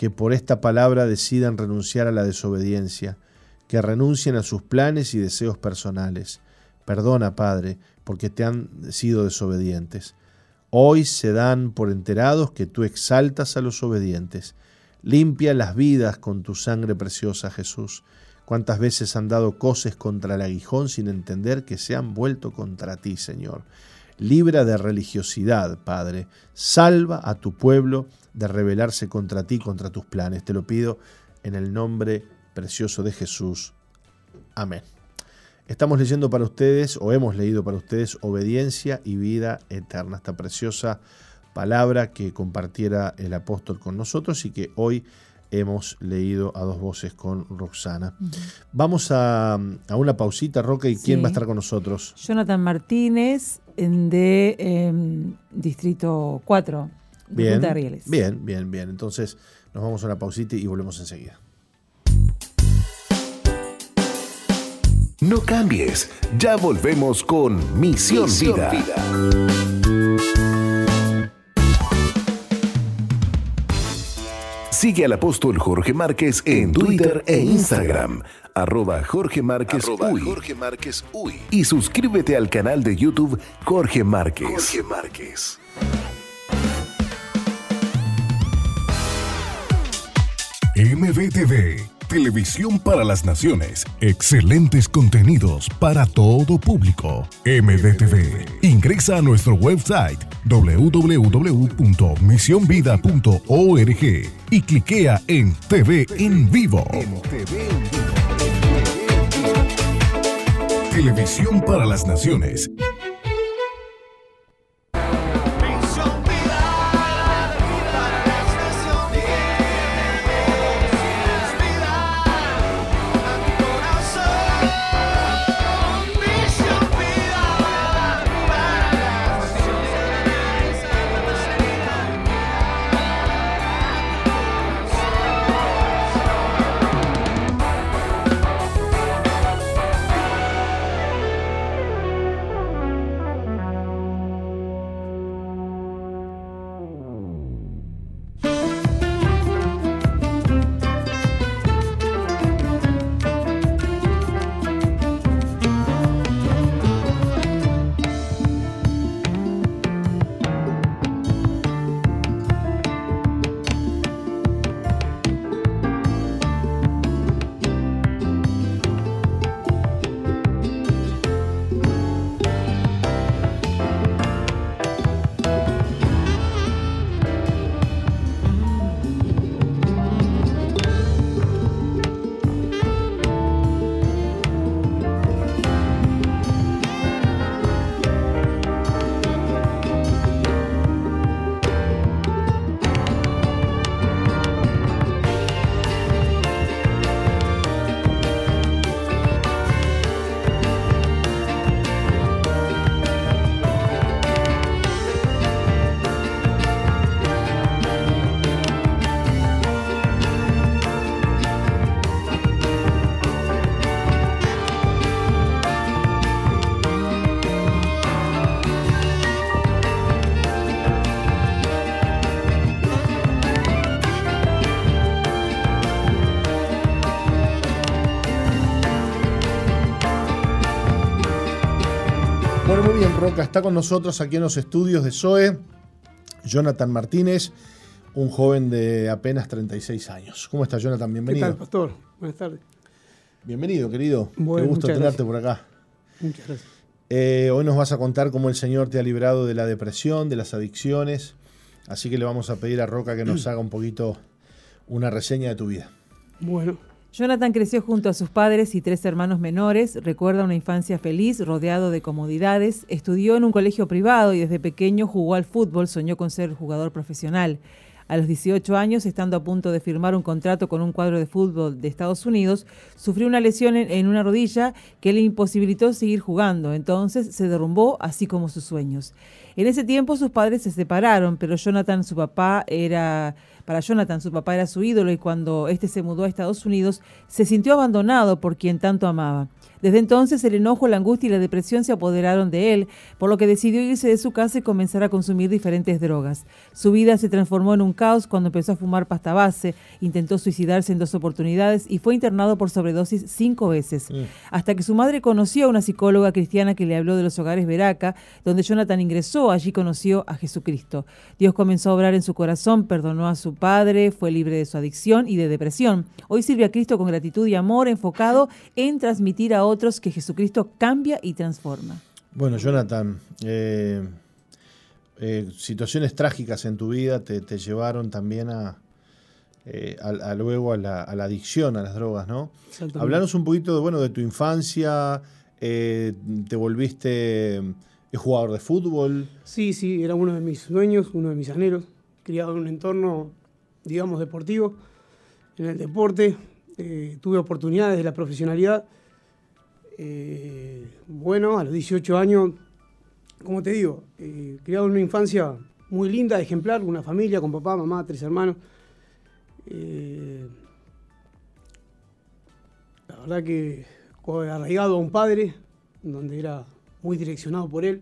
A: que por esta palabra decidan renunciar a la desobediencia, que renuncien a sus planes y deseos personales. Perdona, Padre, porque te han sido desobedientes. Hoy se dan por enterados que tú exaltas a los obedientes. Limpia las vidas con tu sangre preciosa, Jesús. Cuántas veces han dado coces contra el aguijón sin entender que se han vuelto contra ti, Señor. Libra de religiosidad, Padre. Salva a tu pueblo de rebelarse contra ti, contra tus planes. Te lo pido en el nombre precioso de Jesús. Amén. Estamos leyendo para ustedes, o hemos leído para ustedes, obediencia y vida eterna, esta preciosa palabra que compartiera el apóstol con nosotros y que hoy hemos leído a dos voces con Roxana. Vamos a, una pausita, Roca, ¿y quién va a estar con nosotros?
B: Jonathan Martínez, de em, Distrito 4,
A: de bien, Punta Bien, bien, bien. Entonces nos vamos a una pausita y volvemos enseguida.
D: No cambies, ya volvemos con Misión, Vida. Sigue al apóstol Jorge Márquez en Twitter e Instagram, arroba Jorge Márquez, Jorge Márquez Uy. Y suscríbete al canal de YouTube Jorge Márquez. Jorge Márquez. MBTV Televisión para las Naciones. Excelentes contenidos para todo público. MDTV. Ingresa a nuestro website www.misionvida.org y cliquea en TV en vivo. Televisión para las Naciones.
A: Roca. Está con nosotros aquí en los estudios de SOE Jonathan Martínez, un joven de apenas 36 años. ¿Cómo estás, Jonathan? Bienvenido.
F: ¿Qué tal, pastor? Buenas tardes.
A: Bienvenido, querido. Qué gusto tenerte por acá.
F: Muchas gracias.
A: Eh, hoy nos vas a contar cómo el Señor te ha librado de la depresión, de las adicciones. Así que le vamos a pedir a Roca que nos haga un poquito una reseña de tu vida.
F: Bueno,
B: Jonathan creció junto a sus padres y tres hermanos menores, recuerda una infancia feliz, rodeado de comodidades, estudió en un colegio privado y desde pequeño jugó al fútbol, soñó con ser jugador profesional. A los 18 años, estando a punto de firmar un contrato con un cuadro de fútbol de Estados Unidos, sufrió una lesión en, una rodilla que le imposibilitó seguir jugando. Entonces se derrumbó, así como sus sueños. En ese tiempo sus padres se separaron, pero Jonathan, su papá, era para Jonathan, su papá era su ídolo y cuando éste se mudó a Estados Unidos, se sintió abandonado por quien tanto amaba. Desde entonces el enojo, la angustia y la depresión se apoderaron de él, por lo que decidió irse de su casa y comenzar a consumir diferentes drogas. Su vida se transformó en un caos cuando empezó a fumar pasta base, intentó suicidarse en dos oportunidades y fue internado por sobredosis cinco veces, mm. hasta que su madre conoció a una psicóloga cristiana que le habló de los hogares Veraca, donde Jonathan ingresó, allí conoció a Jesucristo. Dios comenzó a obrar en su corazón, perdonó a su padre, fue libre de su adicción y de depresión. Hoy sirve a Cristo con gratitud y amor enfocado en transmitir a otros que Jesucristo cambia y transforma.
A: Bueno, Jonathan, eh, eh, situaciones trágicas en tu vida te, te llevaron también a, eh, a- a luego a la, a la adicción a las drogas, ¿no? Hablanos un poquito de, bueno, de tu infancia, eh, te volviste jugador de fútbol,
F: Sí, sí, era uno de mis sueños, uno de mis anhelos. Criado en un entorno, digamos, deportivo, en el deporte. eh, tuve oportunidades de la profesionalidad. Eh, bueno, a los 18 años, como te digo, eh, criado en una infancia muy linda, ejemplar, una familia con papá, mamá, tres hermanos. Eh, la verdad que arraigado a un padre, donde era muy direccionado por él.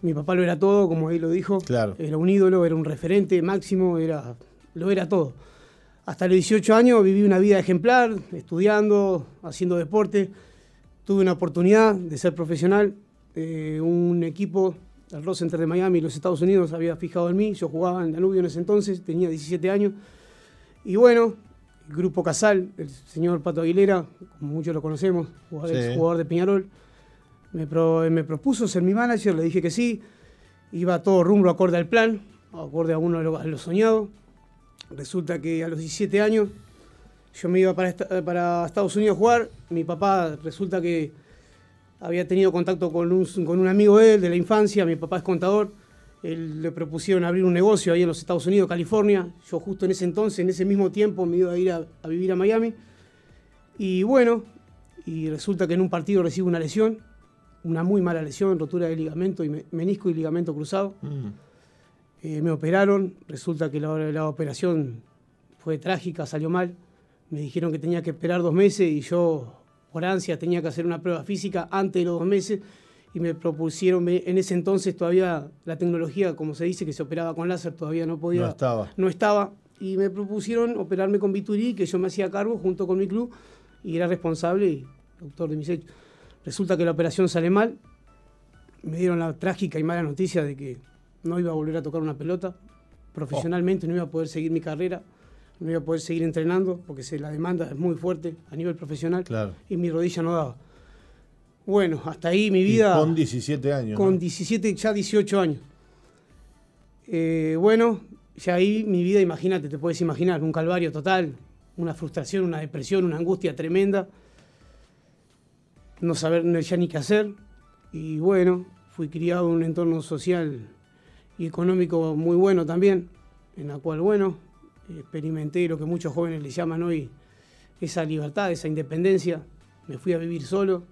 F: Mi papá lo era todo, como él lo dijo.
A: Claro.
F: Era un ídolo, era un referente máximo, era, lo era todo. Hasta los 18 años viví una vida ejemplar, estudiando, haciendo deporte. Tuve una oportunidad de ser profesional. Eh, un equipo, el Ross Center de Miami, los Estados Unidos, había fijado en mí. Yo jugaba en Danubio en ese entonces, tenía 17 años. Y bueno, el Grupo Casal, el señor Pato Aguilera, como muchos lo conocemos, jugador,
A: Sí.
F: exjugador de Peñarol, me, pro- me propuso ser mi manager, le dije que sí. Iba todo rumbo acorde al plan, acorde a uno de lo, a lo soñado. Resulta que a los 17 años yo me iba para, esta- para Estados Unidos a jugar. Mi papá resulta que había tenido contacto con un, con un amigo de él de la infancia. Mi papá es contador. Él le propusieron abrir un negocio ahí en los Estados Unidos, California. Yo justo en ese entonces, en ese mismo tiempo, me iba a ir a, a vivir a Miami. Y bueno, y resulta que en un partido recibo una lesión, una muy mala lesión, rotura de ligamento, y me- menisco y ligamento cruzado.
A: Mm,
F: Eh, me operaron, resulta que la, la operación fue trágica, salió mal. Me dijeron que tenía que esperar dos meses y yo, por ansia, tenía que hacer una prueba física antes de los dos meses y me propusieron, en ese entonces todavía la tecnología, como se dice, que se operaba con láser, todavía no podía.
A: no estaba.
F: no estaba. Y me propusieron operarme con Biturí, que yo me hacía cargo junto con mi club y era responsable y autor de mis hechos. Resulta que la operación sale mal. Me dieron la trágica y mala noticia de que no iba a volver a tocar una pelota. Profesionalmente no iba a poder seguir mi carrera, no iba a poder seguir entrenando porque se, la demanda es muy fuerte a nivel profesional
A: Claro.
F: y mi rodilla no daba. Bueno, hasta ahí mi
A: Y
F: vida
A: con 17 años.
F: con
A: ¿no?
F: 17, ya 18 años. Eh, bueno, ya ahí mi vida, imagínate, te puedes imaginar, un calvario total, una frustración, una depresión, una angustia tremenda, no saber ya ni qué hacer. Y bueno, fui criado en un entorno social y económico muy bueno también, en la cual, bueno, experimenté lo que muchos jóvenes le llaman hoy esa libertad, esa independencia. Me fui a vivir solo,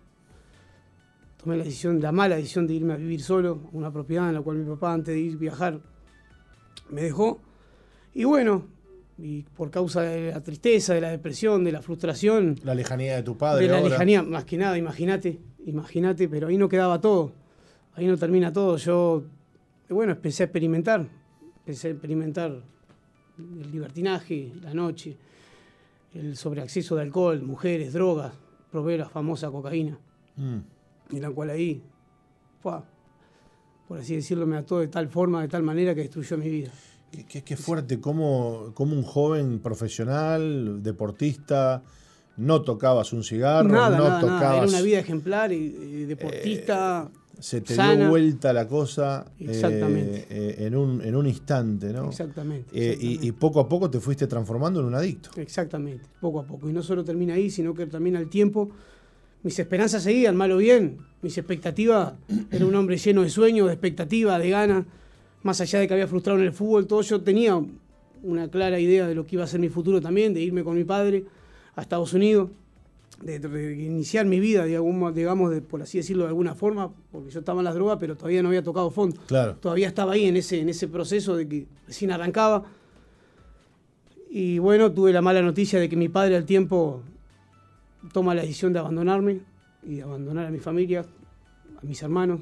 F: tomé la decisión, la mala decisión de irme a vivir solo, una propiedad en la cual mi papá antes de ir a viajar me dejó. Y bueno, y por causa de la tristeza, de la depresión, de la frustración,
A: La lejanía de tu padre.
F: de la
A: ahora.
F: lejanía, más que nada, imagínate, imagínate, pero ahí no quedaba todo, ahí no termina todo. Yo, bueno, empecé a experimentar, empecé a experimentar el libertinaje, la noche, el sobreacceso de alcohol, mujeres, drogas, probé la famosa cocaína
A: Mm.
F: en la cual ahí, ¡fua! por así decirlo, me ató de tal forma, de tal manera que destruyó mi vida.
A: Qué, qué- qué fuerte, cómo, cómo un joven profesional, deportista, no tocabas un cigarro,
F: nada,
A: no
F: nada, nada.
A: tocabas.
F: Era una vida ejemplar, y, y deportista.
A: Se te
F: sana.
A: dio vuelta la cosa eh,
F: Exactamente.
A: eh, en, un, en un instante, ¿no?
F: Exactamente.
A: Eh, y,
F: exactamente.
A: y poco a poco te fuiste transformando en un adicto.
F: Exactamente, poco a poco. Y no solo termina ahí, sino que termina el tiempo. Mis esperanzas seguían, mal o bien. Mis expectativas, era un hombre lleno de sueños, de expectativas, de ganas. Más allá de que había frustrado en el fútbol, todo yo tenía una clara idea de lo que iba a ser mi futuro también, de irme con mi padre a Estados Unidos, de, de iniciar mi vida, digamos, digamos de, por así decirlo de alguna forma, porque yo estaba en las drogas, pero todavía no había tocado fondo
A: Claro.
F: todavía estaba ahí en ese, en ese proceso de que recién arrancaba. Y bueno, tuve la mala noticia de que mi padre al tiempo toma la decisión de abandonarme y de abandonar a mi familia, a mis hermanos.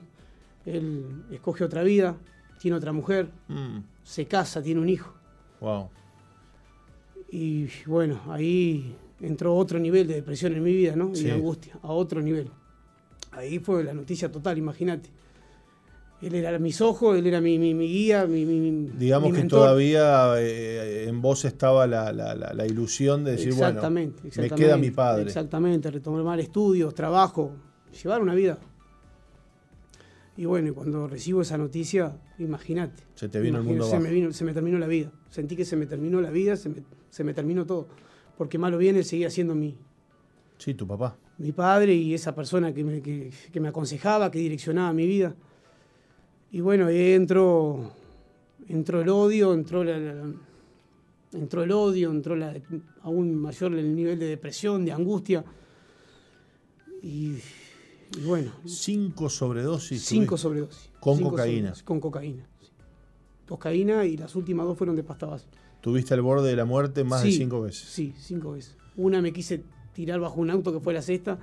F: Él escoge otra vida, tiene otra mujer,
A: Mm,
F: se casa, tiene un hijo.
A: wow.
F: Y bueno, ahí entró otro nivel de depresión en mi vida, ¿no? Y
A: Sí.
F: de angustia, a otro nivel. Ahí fue la noticia total, imagínate. Él era mis ojos, él era mi, mi- mi guía, mi, mi-
A: Digamos
F: mi
A: que
F: mentor.
A: todavía eh, en vos estaba la, la- la- la ilusión de decir, bueno,
F: exactamente,
A: me
F: exactamente,
A: queda mi padre.
F: Exactamente, retomar estudios, trabajo, llevar una vida. Y bueno, y cuando recibo esa noticia, imagínate.
A: Se te vino el mundo
F: se me,
A: abajo.
F: vino, se me terminó la vida. Sentí que se me terminó la vida, se me, se me terminó todo. Porque malo bien él seguía siendo mi,
A: Sí, tu papá.
F: mi padre y esa persona que me, que, que me aconsejaba, que direccionaba mi vida. Y bueno, ahí entró, entró el odio, entró, la- la- la- entró el odio, entró la, aún mayor el nivel de depresión, de angustia. Y, y bueno,
A: Cinco sobredosis.
F: cinco sobredosis.
A: Con
F: Cinco
A: cocaína.
F: sobredosis, con cocaína. sí. Cocaína y las últimas dos fueron de pasta base.
A: Tuviste al borde de la muerte más de cinco veces.
F: Sí, cinco veces. Una me quise tirar bajo un auto que fue la sexta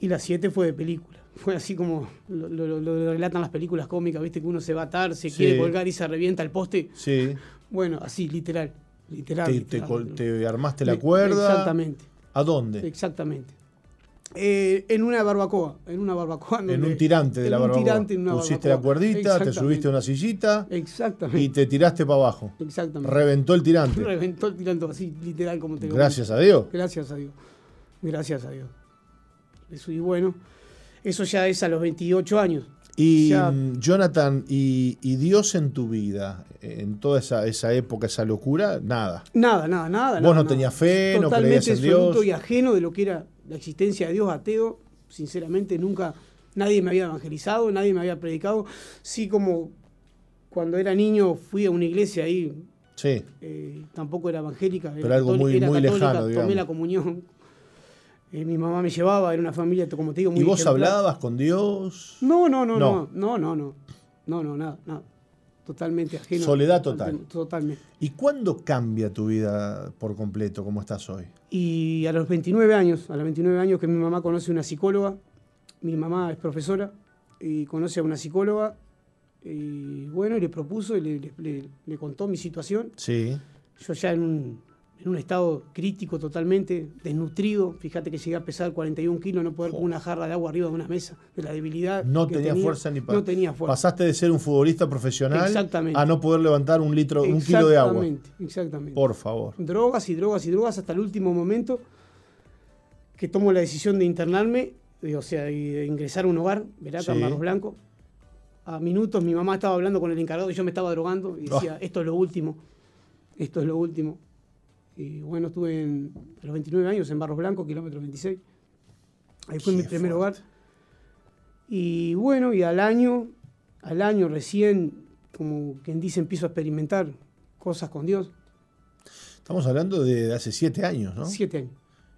F: y la siete fue de película. Fue así como lo, lo- lo- lo relatan las películas cómicas, viste que uno se va a atar, se
A: Sí.
F: quiere colgar y se revienta el poste.
A: Sí.
F: Bueno, así, literal. Literal.
A: Te, te
F: literal, literal.
A: te armaste la cuerda.
F: Exactamente,
A: ¿A dónde?
F: exactamente. Eh, en una barbacoa, en una barbacoa.
A: En un tirante de
F: en
A: la
F: un
A: barbacoa.
F: tirante en una
A: Pusiste la cuerdita, te subiste a una sillita
F: Exactamente.
A: y te tiraste para abajo.
F: Exactamente.
A: Reventó el tirante.
F: Reventó el tirante así, literal, como te lo
A: Gracias a Dios.
F: Gracias a Dios. Gracias a Dios. Eso, y bueno, eso ya es a los 28 años.
A: Y
F: Ya-
A: mm, Jonathan, y, y Dios en tu vida, en toda esa, esa época, esa locura, nada.
F: Nada, nada, nada.
A: Vos
F: nada,
A: no tenías fe, no
F: Totalmente
A: creías en Dios.
F: y ajeno de lo que era la existencia de Dios ateo. Sinceramente, nunca nadie me había evangelizado, nadie me había predicado. Sí, como cuando era niño fui a una iglesia ahí,
A: Sí,
F: eh, tampoco era evangélica.
A: Pero
F: era
A: algo muy-
F: era
A: muy
F: católica,
A: lejano, digamos.
F: Tomé la comunión. Eh, mi mamá me llevaba, era una familia, como te digo, muy
A: ¿Y vos
F: ejemplar.
A: hablabas con Dios?
F: No, no, no,
A: No.
F: no, no, no, no, no, nada, nada. Totalmente ajeno.
A: Soledad total.
F: Totalmente.
A: ¿Y cuándo cambia tu vida por completo, como estás hoy?
F: Y a los 29 años, a los 29 años que mi mamá conoce una psicóloga, mi mamá es profesora y conoce a una psicóloga y bueno, y le propuso y le, le- le- le contó mi situación.
A: Sí.
F: Yo ya en un, en un estado crítico totalmente, desnutrido, fíjate que llegué a pesar 41 kilos, no poder con una jarra de agua arriba de una mesa, de la debilidad.
A: No
F: que
A: tenía
F: tenía.
A: fuerza ni para.
F: No tenía fuerza.
A: Pasaste de ser un futbolista profesional
F: Exactamente.
A: a no poder levantar un litro, un kilo de agua.
F: Exactamente, exactamente.
A: Por favor.
F: drogas y drogas y drogas hasta el último momento que tomo la decisión de internarme, de- o sea, de ingresar a un hogar, en
A: Sí.
F: Barros Blanco. A minutos mi mamá estaba hablando con el encargado y yo me estaba drogando y decía,
A: Ah.
F: esto es lo último, esto es lo último. Y bueno, estuve en, a los 29 años en Barros Blanco, kilómetro 26. Ahí fue
A: Qué
F: mi primer
A: fuerte.
F: hogar. Y bueno, y al año, al año recién, como quien dice, empiezo a experimentar cosas con Dios.
A: Estamos hablando de hace siete años, ¿no?
F: Siete años.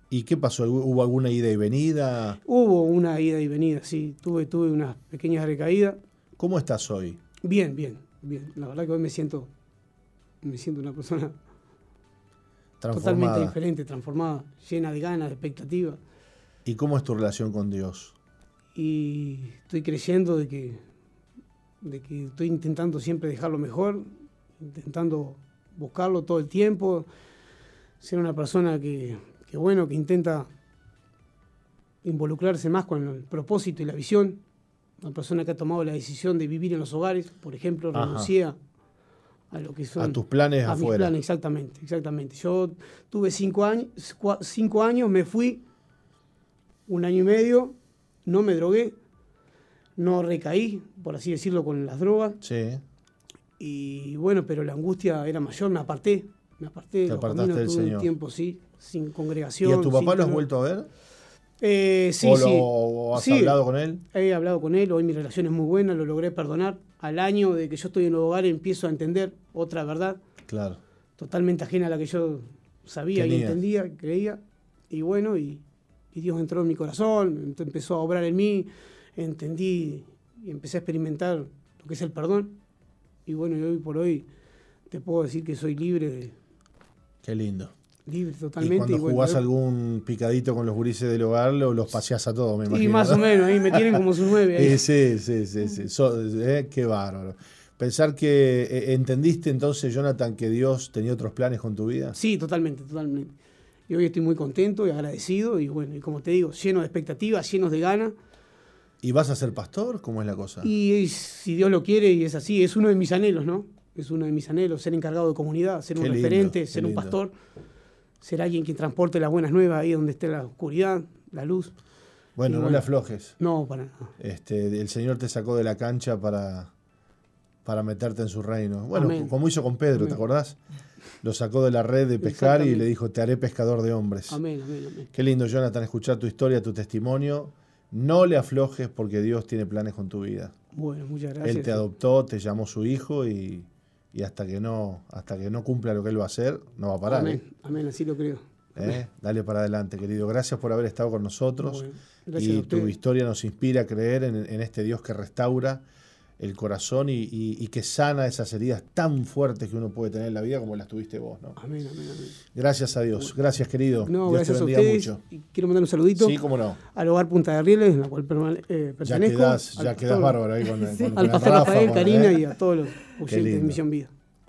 A: ¿Y qué pasó? ¿Hubo alguna ida y venida?
F: Hubo una ida y venida, sí. Tuve, tuve unas pequeñas recaídas.
A: ¿Cómo estás hoy?
F: Bien, bien, bien. La verdad que hoy me siento, me siento una persona totalmente diferente, transformada, llena de ganas, de expectativas.
A: ¿Y cómo es tu relación con Dios?
F: Y estoy creyendo de que, de que estoy intentando siempre dejarlo mejor, intentando buscarlo todo el tiempo, ser una persona que, que bueno, que intenta involucrarse más con el propósito y la visión. Una persona que ha tomado la decisión de vivir en los hogares, por ejemplo,
A: Ajá.
F: A, lo que son
A: A tus planes
F: a mis
A: afuera.
F: planes, exactamente, exactamente. Yo tuve cinco años, cinco años, me fui un año y medio, no me drogué, no recaí, por así decirlo, con las drogas.
A: Sí.
F: Y bueno, pero la angustia era mayor, me aparté, me aparté,
A: Te apartaste del Señor.
F: un tiempo, sí, sin congregación.
A: ¿Y a tu papá lo has vuelto a ver?
F: Eh, sí,
A: ¿O, lo,
F: sí.
A: o has
F: Sí,
A: hablado con él?
F: He hablado con él, hoy mi relación es muy buena, lo logré perdonar. Al año de que yo estoy en el hogar empiezo a entender otra verdad,
A: Claro.
F: totalmente ajena a la que yo sabía y entendía, creía. Y bueno, y, y Dios entró en mi corazón, empezó a obrar en mí, entendí y empecé a experimentar lo que es el perdón. Y bueno, y hoy por hoy te puedo decir que soy libre, de-
A: Qué lindo.
F: Libre
A: Y cuando jugás algún picadito con los gurises del hogar, lo- los paseás a todos, me
F: y
A: imagino.
F: más
A: ¿no?
F: o menos, ahí me tienen como sus nueve. ahí.
A: Eh, sí, sí, sí, sí. So- eh, qué bárbaro. Pensar que eh, entendiste entonces, Jonathan, que Dios tenía otros planes con tu vida.
F: Sí, totalmente, totalmente. Y hoy estoy muy contento y agradecido y bueno, y como te digo, lleno de expectativas, llenos de ganas.
A: ¿Y vas a ser pastor? ¿Cómo es la cosa?
F: Y si Dios lo quiere y es así, es uno de mis anhelos, ¿no? Es uno de mis anhelos, ser encargado de comunidad, ser
A: Qué
F: un
A: lindo,
F: referente, ser un pastor, ser alguien que transporte las buenas nuevas ahí donde esté la oscuridad, la luz.
A: Bueno, no
F: bueno.
A: le aflojes.
F: No, para nada.
A: Este, el Señor te sacó de la cancha para, para meterte en su reino. Bueno,
F: Amén.
A: como hizo con Pedro, ¿te acordás? Lo sacó de la red de pescar y le dijo, te haré pescador de hombres.
F: Amén, amén, amén.
A: Qué lindo, Jonathan, escuchar tu historia, tu testimonio. No le aflojes porque Dios tiene planes con tu vida.
F: Bueno, muchas gracias.
A: Él te adoptó, te llamó su hijo y, y hasta que no hasta que no cumpla lo que él va a hacer, no va a parar.
F: Amén, amén, así lo creo.
A: ¿eh? ¿Eh? Dale para adelante, querido. Gracias por haber estado con nosotros.
F: Bueno,
A: y tu historia nos inspira a creer en, en este Dios que restaura el corazón y, y- y que sana esas heridas tan fuertes que uno puede tener en la vida como las tuviste vos. ¿no?
F: Amén, amén, amén.
A: Gracias a Dios. Gracias, querido.
F: No,
A: Dios
F: gracias
A: te
F: a
A: bendiga
F: ustedes.
A: mucho.
F: Y quiero mandar un saludito
A: Sí, cómo no.
F: al hogar Punta de Rieles, en la cual eh,
A: Ya
F: pertenezco.
A: quedás,
F: al
A: ya quedás bárbaro ahí con, con- con
F: Al pastor
A: Rafa,
F: Rafael, Karina
A: ¿eh?
F: y a todos los oyentes de. Misión Vida.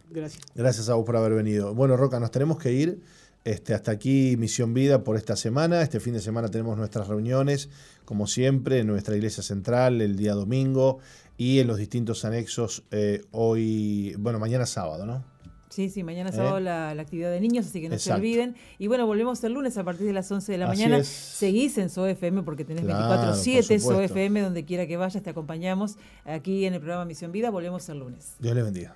F: Gracias.
A: Gracias a vos por haber venido. Bueno, Roca, nos tenemos que ir. Este, hasta aquí Misión Vida por esta semana. Este fin de semana tenemos nuestras reuniones, como siempre, en nuestra iglesia central, el día domingo y en los distintos anexos eh, hoy, bueno, mañana sábado, ¿no?
B: Sí, sí, mañana
A: ¿Eh?
B: sábado la, la actividad de niños, así que no se olviden. Y bueno, volvemos el lunes a partir de las 11 de la
A: Así
B: mañana.
A: es.
B: Seguís en SOFM porque tenés
A: Claro,
B: 24-7
A: por supuesto.
B: SOFM, donde quiera que vayas, te acompañamos aquí en el programa Misión Vida. Volvemos el lunes.
A: Dios les bendiga.